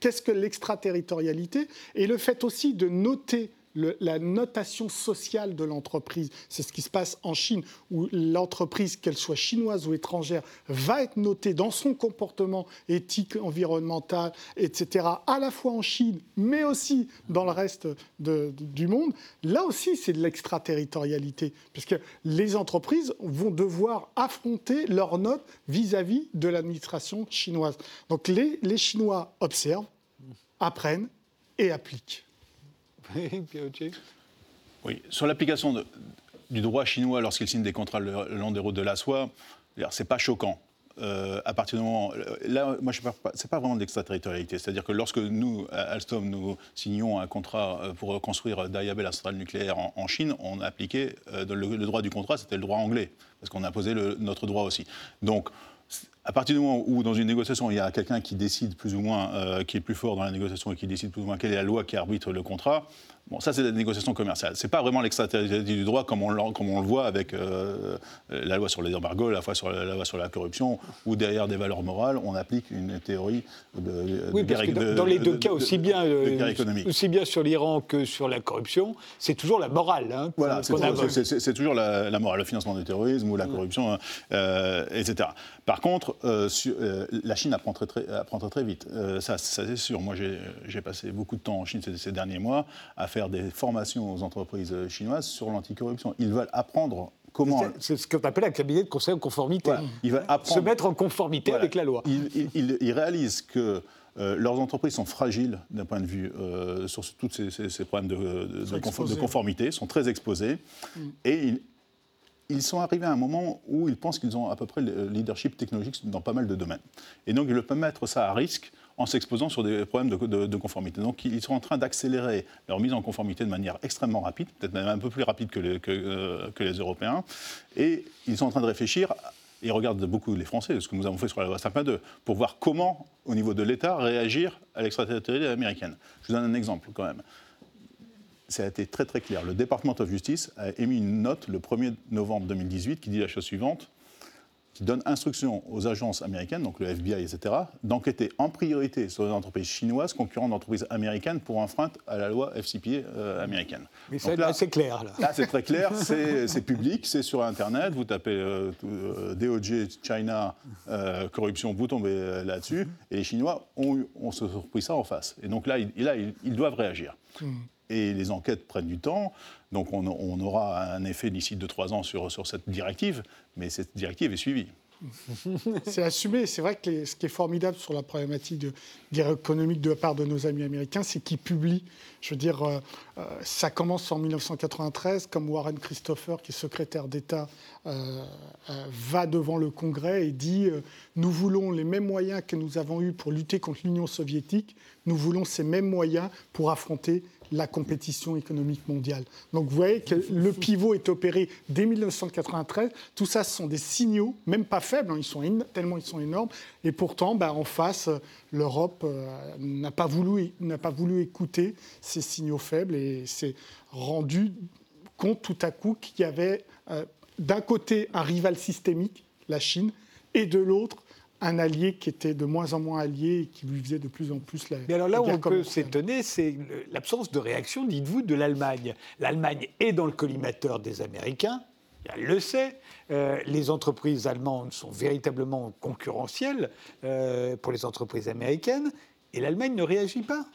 qu'est-ce que l'extraterritorialité et le fait aussi de noter la notation sociale de l'entreprise. C'est ce qui se passe en Chine, où l'entreprise, qu'elle soit chinoise ou étrangère, va être notée dans son comportement éthique, environnemental, etc., à la fois en Chine, mais aussi dans le reste du monde. Là aussi, c'est de l'extraterritorialité, puisque les entreprises vont devoir affronter leurs notes vis-à-vis de l'administration chinoise. Donc les, les Chinois observent, apprennent et appliquent. Oui, sur l'application du droit chinois lorsqu'il signe des contrats le, long des routes de la soie, c'est pas choquant. Euh, à partir moment. Là, moi, ce n'est pas, vraiment de l'extraterritorialité. C'est-à-dire que lorsque nous, à Alstom, nous signions un contrat euh, pour construire Dayabel, la centrale nucléaire en, Chine, on a euh, le, droit du contrat, c'était le droit anglais, parce qu'on a posé notre droit aussi. Donc, à partir du moment où, dans une négociation, il y a quelqu'un qui décide plus ou moins, euh, qui est plus fort dans la négociation et qui décide plus ou moins quelle est la loi qui arbitre le contrat, bon, ça, c'est la négociation commerciale. Ce n'est pas vraiment l'extraterritorialité du droit comme on, comme on, le voit avec euh, la loi sur les embargos, la, fois sur la, loi sur la corruption, où derrière des valeurs morales, on applique une théorie de, oui, parce que dans, les deux cas, aussi bien, euh, aussi bien sur l'Iran que sur la corruption, c'est toujours la morale. Hein, voilà, c'est toujours la, morale, le financement du terrorisme ou la corruption, etc. Par contre, euh, euh, la Chine apprend très, très, apprend très, vite. Euh, ça, c'est sûr. Moi, j'ai passé beaucoup de temps en Chine ces, derniers mois à faire des formations aux entreprises chinoises sur l'anticorruption. Ils veulent apprendre comment. C'est ce qu'on appelle un cabinet de conseil en conformité. Ils veulent apprendre, Se mettre en conformité avec la loi. Ils, réalisent que leurs entreprises sont fragiles d'un point de vue sur tous ces, problèmes de, de, conformité, sont très exposés, mm. et ils, ils sont arrivés à un moment où ils pensent qu'ils ont à peu près le leadership technologique dans pas mal de domaines. Et donc, ils ne peuvent mettre ça à risque en s'exposant sur des problèmes de, conformité. Donc, ils sont en train d'accélérer leur mise en conformité de manière extrêmement rapide, peut-être même un peu plus rapide que les, euh, Européens. Et ils sont en train de réfléchir ils regardent beaucoup les Français, ce que nous avons fait sur la loi 52, pour voir comment, au niveau de l'État, réagir à l'extraterritorialité américaine. Je vous donne un exemple quand même ça a été très très clair. Le Department of Justice a émis une note le 1er novembre 2018 qui dit la chose suivante qui donne instruction aux agences américaines, donc le FBI, etc., d'enquêter en priorité sur les entreprises chinoises concurrentes d'entreprises américaines pour enfreindre à la loi FCPA euh, américaine. Mais c'est clair. Là, là c'est très clair, c'est public, c'est sur Internet, vous tapez euh, euh, DOJ, China, corruption, vous tombez là-dessus, et les Chinois ont, ont se pris ça en face. Et donc là, ils, là, ils, doivent réagir. Hmm. Et les enquêtes prennent du temps, donc on, aura un effet d'ici 2-3 ans sur, sur cette directive, mais cette directive est suivie. c'est assumé. C'est vrai que ce qui est formidable sur la problématique de guerre économique de la part de nos amis américains, c'est qu'ils publient. Je veux dire, euh, euh, ça commence en 1993, comme Warren Christopher, qui est secrétaire d'État, euh, va devant le Congrès et dit Nous voulons les mêmes moyens que nous avons eus pour lutter contre l'Union soviétique, nous voulons ces mêmes moyens pour affronter la compétition économique mondiale. Donc vous voyez que le pivot est opéré dès 1993. Tout ça, ce sont des signaux, même pas faibles, hein, ils sont tellement ils sont énormes. Et pourtant, bah, en face, l'Europe euh, n'a pas, voulu, pas voulu écouter ces signaux faibles et s'est rendu compte tout à coup qu'il y avait euh, d'un côté un rival systémique, la Chine, et de l'autre un allié qui était de moins en moins allié et qui lui faisait de plus en plus la. Mais alors là où on peut s'étonner, c'est l'absence de réaction, dites-vous, de l'Allemagne. L'Allemagne est dans le collimateur des Américains, elle le sait. Euh, les entreprises allemandes sont véritablement concurrentielles euh, pour les entreprises américaines, et l'Allemagne ne réagit pas.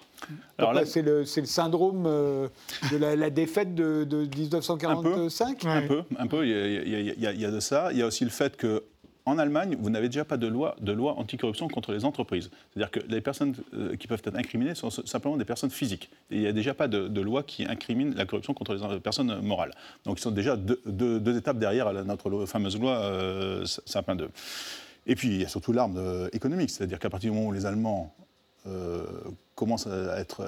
Alors là, c'est le, le, syndrome euh, de la, défaite de, 1945 un peu, un peu, Il, y a, il y a de ça. Il y a aussi le fait que en Allemagne, vous n'avez déjà pas de loi, de loi anticorruption contre les entreprises. C'est-à-dire que les personnes euh, qui peuvent être incriminées sont simplement des personnes physiques. il n'y a déjà pas de, loi qui incrimine la corruption contre les personnes morales. Donc ils sont déjà deux, étapes derrière notre fameuse loi euh, Sapin 2. Et puis il y a surtout l'arme euh, économique, c'est-à-dire qu'à partir du moment où les Allemands euh, commencent à, être,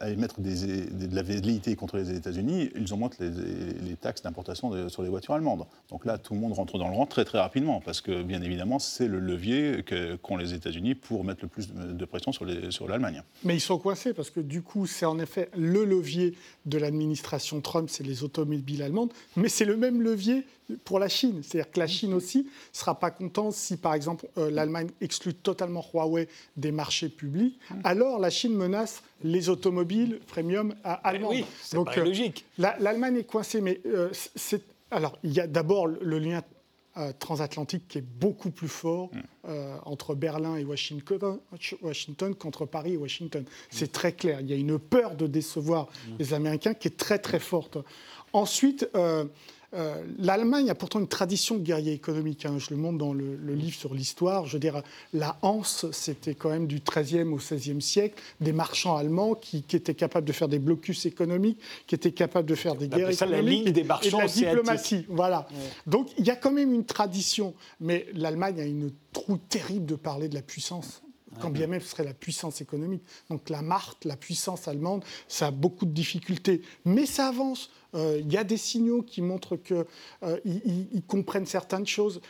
à, émettre des, de la velléité contre les États-Unis, ils augmentent les, les taxes d'importation sur les voitures allemandes. Donc là, tout le monde rentre dans le rang très très rapidement, parce que bien évidemment, c'est le levier qu'ont les États-Unis pour mettre le plus de pression sur l'Allemagne. Sur Mais ils sont coincés, parce que du coup, c'est en effet le levier de l'administration Trump, c'est les automobiles allemandes, mais c'est le même levier pour la Chine. C'est-à-dire que la Chine aussi ne sera pas contente si, par exemple, euh, l'Allemagne exclut totalement Huawei des marchés publics. Alors, la Chine menace les automobiles premium allemands. Oui, c'est euh, logique. L'Allemagne est coincée, mais euh, c'est alors il y a d'abord le lien transatlantique qui est beaucoup plus fort mm. entre Berlin et Washington, Washington qu'entre Paris et Washington. C'est très clair. Il y a une peur de décevoir mm. les Américains qui est très très forte. Ensuite, euh, L'Allemagne a pourtant une tradition de guerrier économique. Hein. Je le montre dans le, livre sur l'histoire. Je veux dire, la Hanse, c'était quand même du XIIIe au XVIe siècle, des marchands allemands qui, étaient capables de faire des blocus économiques, qui étaient capables de faire des guerres ça économiques. La ligne des marchands et de la diplomatie. Voilà. Donc il y a quand même une tradition. Mais l'Allemagne a une trouille terrible de parler de la puissance quand bien même ce serait la puissance économique. Donc la marque, la puissance allemande, ça a beaucoup de difficultés. Mais ça avance. Euh, il y a des signaux qui montrent qu'ils euh, comprennent certaines choses.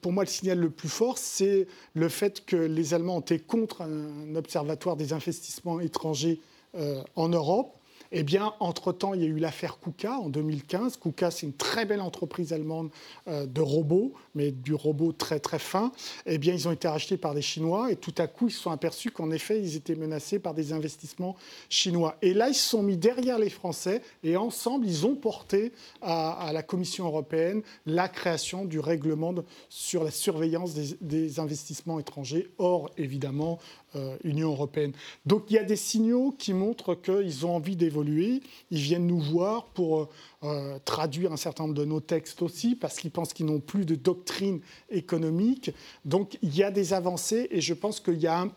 Pour moi, le signal le plus fort, c'est le fait que les Allemands été contre un observatoire des investissements étrangers euh, en Europe. Eh bien, entre-temps, il y a eu l'affaire KUKA en 2015. KUKA, c'est une très belle entreprise allemande euh, de robots, mais du robot très très fin. Eh bien, ils ont été rachetés par des Chinois et tout à coup, ils se sont aperçus qu'en effet, ils étaient menacés par des investissements chinois. Et là, ils se sont mis derrière les Français et ensemble, ils ont porté à, la Commission européenne la création du règlement sur la surveillance des, des investissements étrangers, hors évidemment euh, Union européenne. Donc il y a des signaux qui montrent qu'ils ont envie d'évoluer. Ils viennent nous voir pour euh, traduire un certain nombre de nos textes aussi, parce qu'ils pensent qu'ils n'ont plus de doctrine économique. Donc il y a des avancées et je pense qu'il y a, un,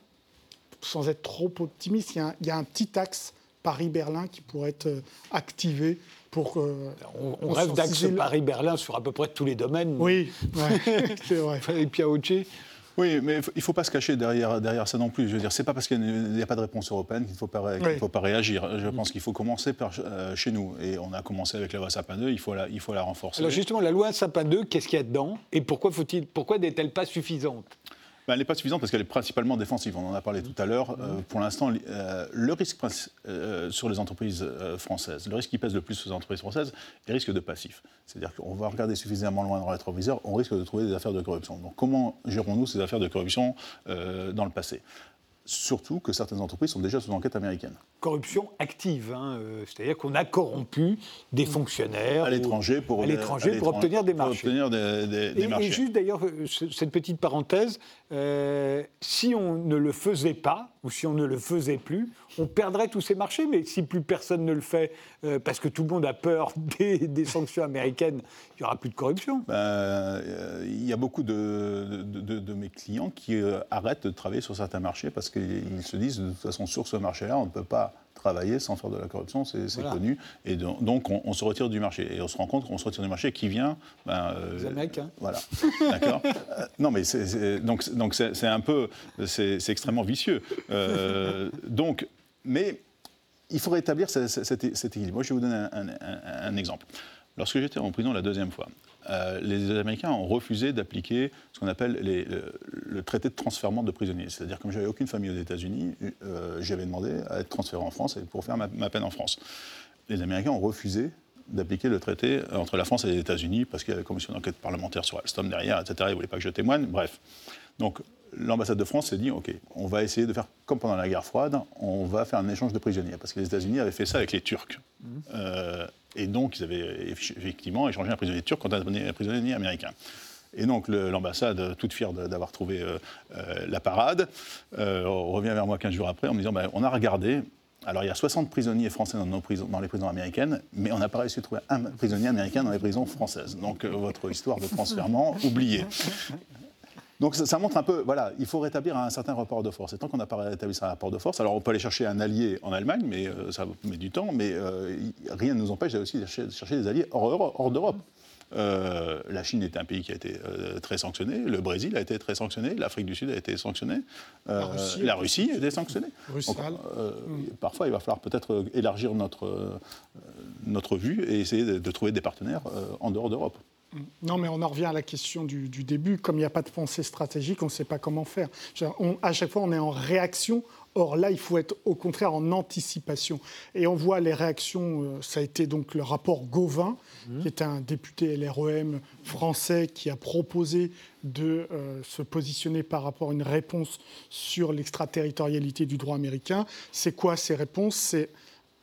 sans être trop optimiste, il y a un, petit axe Paris-Berlin qui pourrait être euh, activé pour. on, on rêve d'axe Paris-Berlin sur à peu près tous les domaines. Oui, c'est vrai. Et oui, mais il ne faut pas se cacher derrière, derrière ça non plus. Je veux dire, c'est pas parce qu'il n'y a, pas de réponse européenne qu'il ne faut, pas, faut pas réagir. Je pense qu'il faut commencer par euh, chez nous. Et on a commencé avec la loi Sapin 2, il faut la, il faut la renforcer. Alors justement, la loi Sapin 2, qu'est-ce qu'il y a dedans? Et pourquoi, faut pourquoi n'est-elle pas suffisante? Ben, Elle n'est pas suffisante parce qu'elle est principalement défensive. On en a parlé tout à l'heure. Euh, pour l'instant, euh, le risque euh, sur les entreprises françaises, le risque qui pèse le plus sur les entreprises françaises, est le risque de passif. C'est-à-dire qu'on va regarder suffisamment loin dans le rétroviseur, on risque de trouver des affaires de corruption. Donc comment gérons-nous ces affaires de corruption dans le passé? Surtout que certaines entreprises sont déjà sous enquête américaine. Corruption active, hein, euh, c'est-à-dire qu'on a corrompu des fonctionnaires à l'étranger pour, pour, obtenir des marchés. Obtenir des, et, marchés. et, juste d'ailleurs, euh, cette petite parenthèse, euh, si on ne le faisait pas, ou si on ne le faisait plus, on perdrait tous ces marchés. Mais si plus personne ne le fait, euh, parce que tout le monde a peur des, sanctions américaines, il n'y aura plus de corruption. Ben, euh, il y a beaucoup de, de, mes clients qui arrêtent de travailler sur certains marchés parce qu'ils se disent, de toute façon, sur ce marché-là, on ne peut pas travailler sans faire de la corruption, c'est connu. Et donc, on, se retire du marché. Et on se rend compte qu'on se retire du marché qui vient. Ben, Les Américains. Voilà. D'accord. non, mais c'est donc donc c'est un peu, c'est extrêmement vicieux. Euh, donc, mais il faut rétablir cet, équilibre. Moi, je vais vous donner un, exemple. Lorsque j'étais en prison la deuxième fois, euh, les Américains ont refusé d'appliquer ce qu'on appelle le, traité de transfert de prisonniers. C'est-à-dire, comme j'avais aucune famille aux États-Unis, euh, j'avais demandé à être transféré en France et pour faire ma, ma peine en France. Les Américains ont refusé d'appliquer le traité entre la France et les États-Unis parce qu'il y avait la commission d'enquête parlementaire sur Alstom derrière, etc. Ils ne voulaient pas que je témoigne. Bref. Donc, l'ambassade de France s'est dit, OK, on va essayer de faire comme pendant la guerre froide, on va faire un échange de prisonniers. Parce que les États-Unis avaient fait ça avec les Turcs. Mmh. Euh, et donc, ils avaient effectivement échangé un prisonnier turc contre un prisonnier américain. Et donc l'ambassade, toute fière d'avoir trouvé euh, euh, la parade, revient vers moi 15 jours après en me disant ben, on a regardé, alors il y a 60 prisonniers français dans les prisons américaines, mais on n'a pas réussi à trouver un prisonnier américain dans les prisons françaises. Donc votre histoire de transfèrement, oubliée. Donc ça, montre un peu, voilà, il faut rétablir un certain rapport de force. Et tant qu'on n'a pas rétabli ce rapport de force, alors on peut aller chercher un allié en Allemagne, mais euh, ça met du temps, mais euh, rien ne nous empêche aussi de chercher, des alliés hors, d'Europe. Euh, la Chine est un pays qui a été très sanctionné, le Brésil a été très sanctionné, l'Afrique du Sud a été sanctionné, la, Russie, a été sanctionnée. Parfois, il va falloir peut-être élargir notre, notre vue et essayer de trouver des partenaires en dehors d'Europe. Non, mais on en revient à la question du, début. Comme il n'y a pas de pensée stratégique, on ne sait pas comment faire. à chaque fois, on est en réaction. Or là, il faut être au contraire en anticipation. Et on voit les réactions. Euh, ça a été donc le rapport Gauvin, mmh. qui est un député LREM français qui a proposé de euh, se positionner par rapport à une réponse sur l'extraterritorialité du droit américain. C'est quoi ces réponses? C'est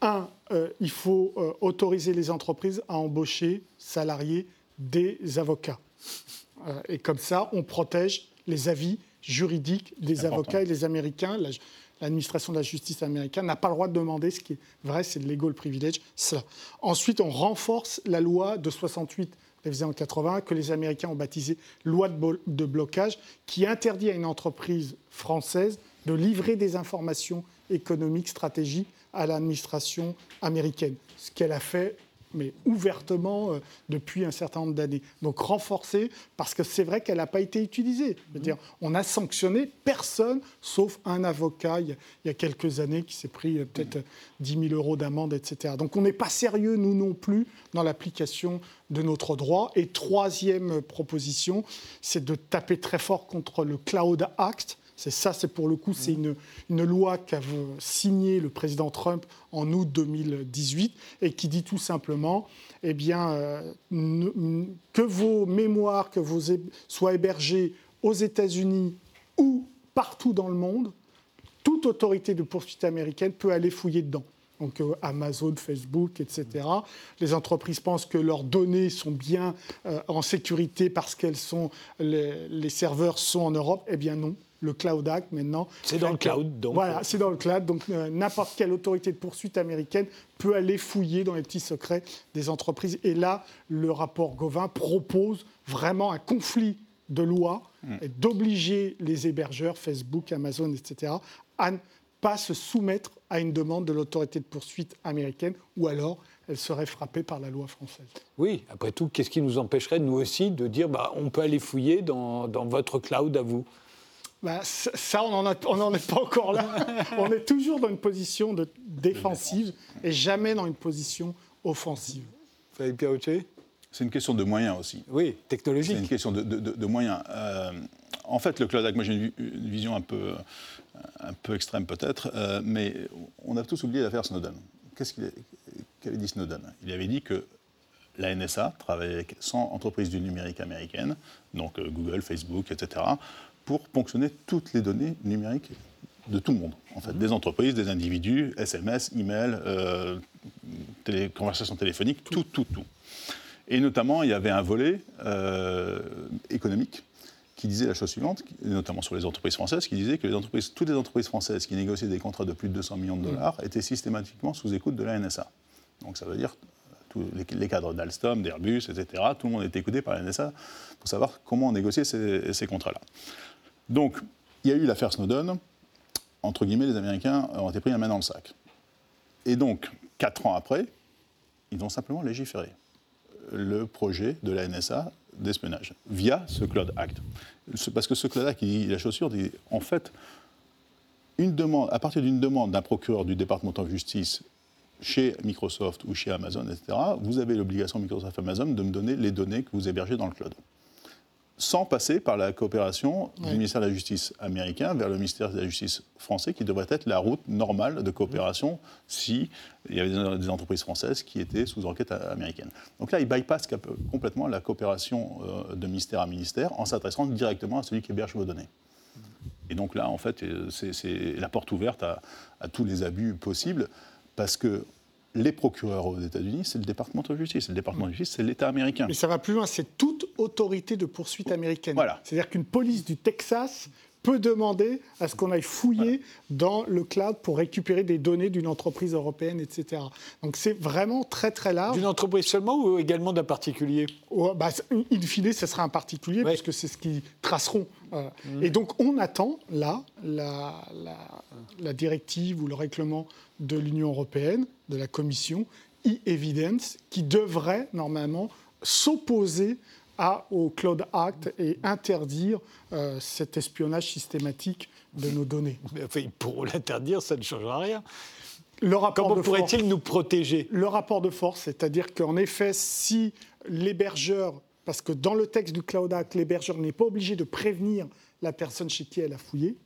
un, euh, il faut autoriser les entreprises à embaucher salariés des avocats. Euh, et comme ça, on protège les avis juridiques des avocats et les Américains. L'administration de la justice américaine n'a pas le droit de demander ce qui est vrai, c'est de legal privilege. Ça. Ensuite, on renforce la loi de 68 révisée en 80 que les Américains ont baptisée loi de blocage, qui interdit à une entreprise française de livrer des informations économiques, stratégiques à l'administration américaine. Ce qu'elle a fait mais ouvertement euh, depuis un certain nombre d'années. Donc renforcée, parce que c'est vrai qu'elle n'a pas été utilisée. dire, on a sanctionné personne, sauf un avocat il y a, quelques années qui s'est pris euh, peut-être 10 000 euros d'amende, etc. Donc on n'est pas sérieux, nous non plus, dans l'application de notre droit. Et troisième proposition, c'est de taper très fort contre le Cloud Act c'est ça, c'est pour le coup, c'est une, une, loi qu'a signée le président Trump en août 2018 et qui dit tout simplement, eh bien, euh, que vos mémoires, que vos soient hébergées aux États-Unis ou partout dans le monde, toute autorité de poursuite américaine peut aller fouiller dedans donc euh, Amazon, Facebook, etc. Les entreprises pensent que leurs données sont bien euh, en sécurité parce qu'elles sont les, les, serveurs sont en Europe. Eh bien non, le Cloud Act maintenant. C'est dans le cloud, donc. Voilà, c'est dans le cloud. Donc euh, n'importe quelle autorité de poursuite américaine peut aller fouiller dans les petits secrets des entreprises. Et là, le rapport Gauvin propose vraiment un conflit de loi mm. et d'obliger les hébergeurs, Facebook, Amazon, etc., à ne pas se soumettre à une demande de l'autorité de poursuite américaine, ou alors elle serait frappée par la loi française. Oui, après tout, qu'est-ce qui nous empêcherait, nous aussi, de dire bah, on peut aller fouiller dans, dans votre cloud à vous? Bah, ça, on n'en est pas encore là. on est toujours dans une position de défensive et jamais dans une position offensive. Frédéric C'est une question de moyens aussi. Oui, technologique. C'est une question de, moyens. Euh, en fait, le Cloud Act, moi j'ai une, vision un peu, un peu extrême peut-être, euh, mais on a tous oublié l'affaire Snowden. Qu'est-ce qu'il qu'avait dit Snowden? Il avait dit que la NSA travaillait avec 100 entreprises du numérique américaines, donc euh, Google, Facebook, etc., pour ponctionner toutes les données numériques de tout le monde, en fait, des entreprises, des individus, SMS, email, euh, télé, conversations téléphoniques, tout, tout, tout. Et notamment, il y avait un volet euh, économique qui disait la chose suivante, notamment sur les entreprises françaises, qui disait que les entreprises, toutes les entreprises françaises qui négociaient des contrats de plus de 200 millions de dollars mm. étaient systématiquement sous écoute de la NSA. Donc ça veut dire tous les, cadres d'Alstom, d'Airbus, etc., tout le monde était écouté par la NSA pour savoir comment négocier ces, ces contrats-là. Donc, il y a eu l'affaire Snowden. Entre guillemets, les Américains ont été pris la main dans le sac. Et donc, quatre ans après, ils ont simplement légiféré le projet de la NSA d'espionnage via ce Cloud Act. Parce que ce Cloud Act, il dit la chaussure, dit en fait, une à partir d'une demande d'un procureur du département de justice chez Microsoft ou chez Amazon, etc., vous avez l'obligation, Microsoft Amazon, de me donner les données que vous hébergez dans le cloud sans passer par la coopération du ministère de la Justice américain vers le ministère de la Justice français, qui devrait être la route normale de coopération si il y avait des entreprises françaises qui étaient sous enquête américaine. Donc là, il bypass complètement la coopération euh, de ministère à ministère en s'adressant directement à celui qui héberge vos données. Et donc là, en fait, c'est la porte ouverte à, à tous les abus possibles, parce que les procureurs aux États-Unis, c'est le département de justice. Le département de justice, c'est l'État américain. Mais ça va plus loin, c'est toute autorité de poursuite américaine. Voilà. C'est-à-dire qu'une police du Texas peut demander à ce qu'on aille fouiller dans le cloud pour récupérer des données d'une entreprise européenne, etc. Donc c'est vraiment très très large. D'une entreprise seulement ou également d'un particulier? Oh, bah, In fine, ce sera un particulier, puisque c'est ce qu'ils traceront. Euh. Mmh. Et donc on attend là la, la directive ou le règlement de l'Union européenne, de la Commission, e-evidence, qui devrait normalement s'opposer au Cloud Act et interdire euh, cet espionnage systématique de nos données. Mais enfin, pour l'interdire, ça ne changera rien. Le rapport Comment pourrait-il nous protéger? Le rapport de force, c'est-à-dire qu'en effet, si l'hébergeur, parce que dans le texte du Cloud Act, l'hébergeur n'est pas obligé de prévenir la personne chez qui elle a fouillé,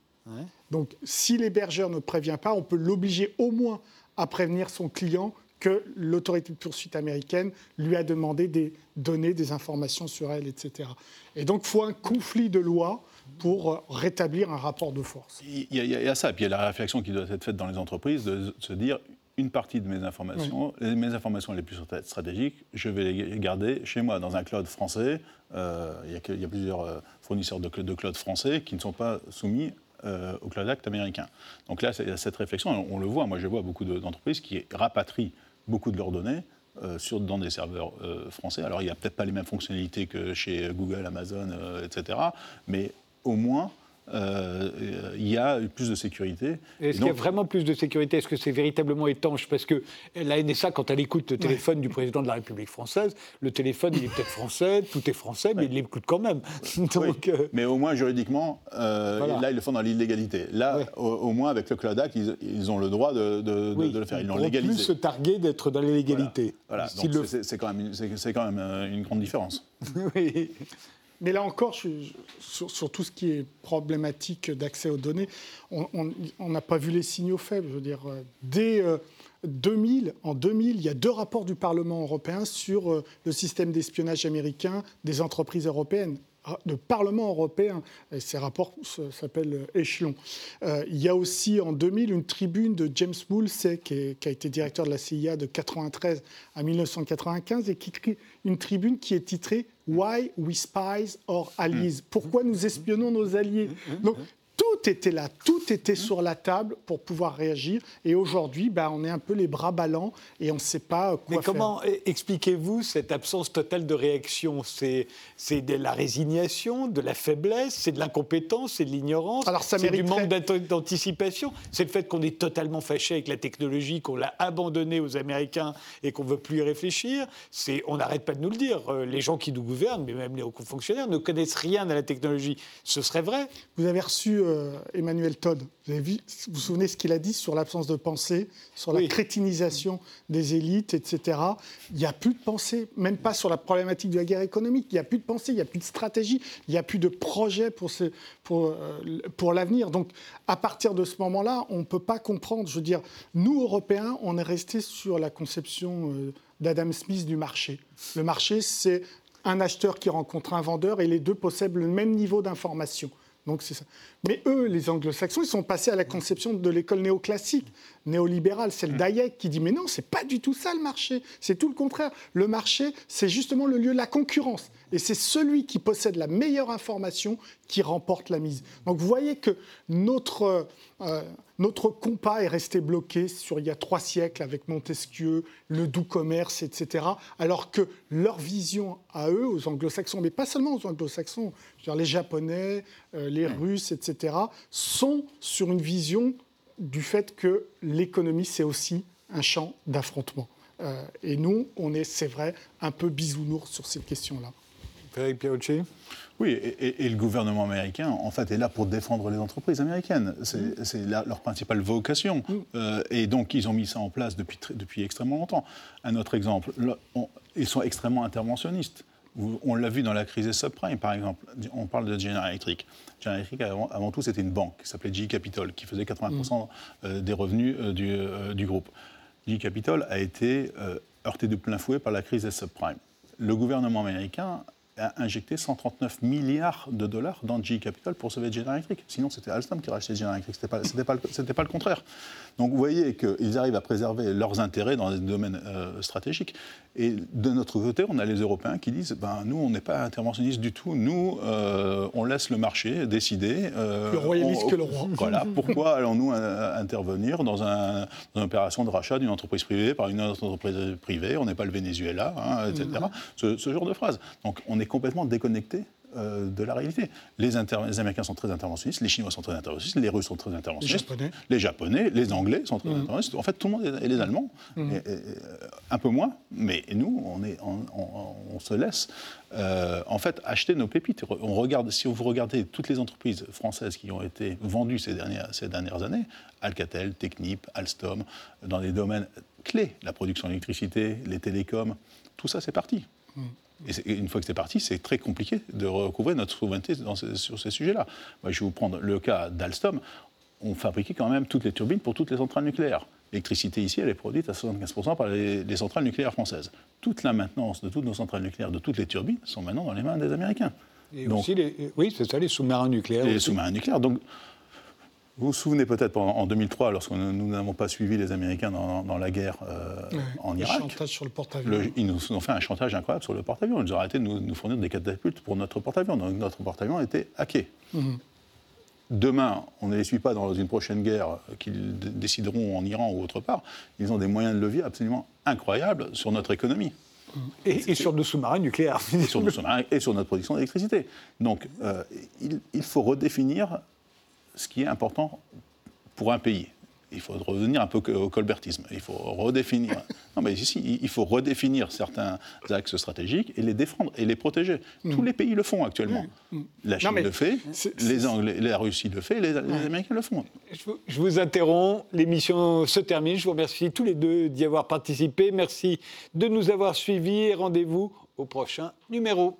donc, si l'hébergeur ne prévient pas, on peut l'obliger au moins à prévenir son client que l'autorité de poursuite américaine lui a demandé des données, des informations sur elle, etc. Et donc, il faut un conflit de loi pour euh, rétablir un rapport de force. Il y, a, ça, puis il y a la réflexion qui doit être faite dans les entreprises de se dire une partie de mes informations, mes informations les plus stratégiques, je vais les garder chez moi, dans un cloud français. Euh, il, y a, plusieurs euh, fournisseurs de, de cloud français qui ne sont pas soumis euh, au Cloud Act américain. Donc là, il y a cette réflexion, on le voit, moi je vois beaucoup d'entreprises qui rapatrient beaucoup de leurs données euh, sur, dans des serveurs euh, français. Alors il n'y a peut-être pas les mêmes fonctionnalités que chez Google, Amazon, etc. Mais au moins, euh, il y a plus de sécurité. Est-ce qu'il y a vraiment plus de sécurité? Est-ce que c'est véritablement étanche? Parce que la NSA, quand elle écoute le téléphone du président de la République française, le téléphone, il est peut-être français, tout est français, mais il l'écoute quand même. Donc, euh, Mais au moins, juridiquement, euh, là, ils le font dans l'illégalité. Là, au, moins, avec le Cloud Act, ils, ont le droit de, le faire. Ils l'ont légalisé. plus se targuer d'être dans l'illégalité. Voilà, c'est quand, même, quand même une grande différence. oui. Mais là encore, sur, tout ce qui est problématique d'accès aux données, on n'a pas vu les signaux faibles. Je veux dire, euh, dès 2000, euh, en 2000, il y a deux rapports du Parlement européen sur euh, le système d'espionnage américain des entreprises européennes le Parlement européen, et ces rapports s'appellent Échelon. il y a aussi en 2000 une tribune de James Woolsey, qui, qui, a été directeur de la CIA de 1993 à 1995, et qui écrit une tribune qui est titrée Why we spies our allies Pourquoi nous espionnons nos alliés? Donc, tout était là, tout était sur la table pour pouvoir réagir. Et aujourd'hui, ben, on est un peu les bras ballants et on ne sait pas quoi Mais comment expliquez-vous cette absence totale de réaction? C'est de la résignation, de la faiblesse, c'est de l'incompétence, c'est de l'ignorance, c'est du manque d'anticipation, c'est le fait qu'on est totalement fâché avec la technologie, qu'on l'a abandonnée aux Américains et qu'on ne veut plus y réfléchir. On n'arrête pas de nous le dire. Euh, les gens qui nous gouvernent, mais même les hauts fonctionnaires, ne connaissent rien à la technologie. Ce serait vrai? Vous avez reçu euh, euh, Emmanuel Todd. Vous, avez vu, vous vous souvenez ce qu'il a dit sur l'absence de pensée, sur la crétinisation des élites, etc. Il n'y a plus de pensée, même pas sur la problématique de la guerre économique. Il n'y a plus de pensée, il n'y a plus de stratégie, il n'y a plus de projet pour, pour, euh, pour l'avenir. Donc, à partir de ce moment-là, on ne peut pas comprendre. Je veux dire, nous, Européens, on est restés sur la conception euh, d'Adam Smith du marché. Le marché, c'est un acheteur qui rencontre un vendeur et les deux possèdent le même niveau d'information. Donc c'est ça. Mais eux, les anglo-saxons, ils sont passés à la conception de l'école néoclassique, néolibérale, celle d'Hayek, qui dit mais non, c'est pas du tout ça le marché, c'est tout le contraire. Le marché, c'est justement le lieu de la concurrence. Et c'est celui qui possède la meilleure information qui remporte la mise. Donc vous voyez que notre, euh, notre compas est resté bloqué sur il y a trois siècles avec Montesquieu, le doux commerce, etc. Alors que leur vision à eux, aux anglo-saxons, mais pas seulement aux anglo-saxons, les japonais, euh, les russes, etc., sont sur une vision du fait que l'économie, c'est aussi un champ d'affrontement. Euh, et nous, on est, c'est vrai, un peu bisounours sur ces questions-là. Frédéric Piaucci? Oui, et, le gouvernement américain, en fait, est là pour défendre les entreprises américaines. C'est mm. leur principale vocation. Mm. Euh, et donc, ils ont mis ça en place depuis, depuis extrêmement longtemps. Un autre exemple, ils sont extrêmement interventionnistes. On l'a vu dans la crise des subprimes, par exemple. On parle de General Electric. General Electric, avant, tout, c'était une banque qui s'appelait GE Capital, qui faisait 80% mm. euh, des revenus euh, du, du, groupe. GE Capital a été heurté de plein fouet par la crise des subprimes. Le gouvernement américain a injecté 139 milliards de dollars dans GE Capital pour sauver General Electric. Sinon, c'était Alstom qui rachetait General Electric. Ce n'était pas, pas, pas, le contraire. Donc, vous voyez qu'ils arrivent à préserver leurs intérêts dans des domaines euh, stratégiques. Et de notre côté, on a les Européens qui disent ben, nous, on n'est pas interventionnistes du tout. Nous, euh, on laisse le marché décider. Euh, le royaliste que le roi. Voilà. Pourquoi allons-nous intervenir dans, un, une opération de rachat d'une entreprise privée par une autre entreprise privée? On n'est pas le Venezuela, hein, etc. Mm-hmm. Ce, ce, genre de phrase. Donc, on est complètement déconnecté euh, de la réalité. Les, Américains sont très interventionnistes, les Chinois sont très interventionnistes, les Russes sont très interventionnistes, les Japonais, les, Japonais, les Anglais sont très mmh. interventionnistes. En fait, tout le monde, et les Allemands, mmh. un peu moins, mais nous, on, est, on, se laisse euh, en fait acheter nos pépites. On regarde, si vous regardez toutes les entreprises françaises qui ont été vendues ces dernières, ces dernières années, Alcatel, Technip, Alstom, dans des domaines clés, la production d'électricité, les télécoms, tout ça c'est parti. Et une fois que c'est parti, c'est très compliqué de recouvrer notre souveraineté sur ces sujets-là. je vais vous prendre le cas d'Alstom. On fabriquait quand même toutes les turbines pour toutes les centrales nucléaires. L'électricité ici, elle est produite à 75% par les, centrales nucléaires françaises. Toute la maintenance de toutes nos centrales nucléaires, de toutes les turbines, sont maintenant dans les mains des Américains. Et aussi, oui, c'est ça, les sous-marins nucléaires. Les sous-marins nucléaires. Donc, vous vous souvenez peut-être en 2003, lorsque nous n'avons pas suivi les Américains dans, la guerre euh, en Irak. chantage sur le porte-avions. Ils nous ont fait un chantage incroyable sur le porte-avions. Ils nous ont arrêté de nous, fournir des catapultes pour notre porte-avions. Donc notre porte-avions était hacké. Mhm. Demain, on ne les suit pas dans une prochaine guerre qu'ils décideront en Iran ou autre part. Ils ont des moyens de levier absolument incroyables sur notre économie. Mhm. Et, sur nos sous-marins nucléaires. Et sur nos sous-marins et sur notre production d'électricité. Donc, euh, il, faut redéfinir ce qui est important pour un pays. Il faut revenir un peu au colbertisme. Il faut redéfinir. Non, mais ici, il faut redéfinir certains axes stratégiques et les défendre et les protéger. Tous mm. les pays le font actuellement. Mm. La Chine le fait, les Anglais, la Russie le fait, les, Américains le font. Je vous interromps. L'émission se termine. Je vous remercie tous les deux d'y avoir participé. Merci de nous avoir suivis et rendez-vous au prochain numéro.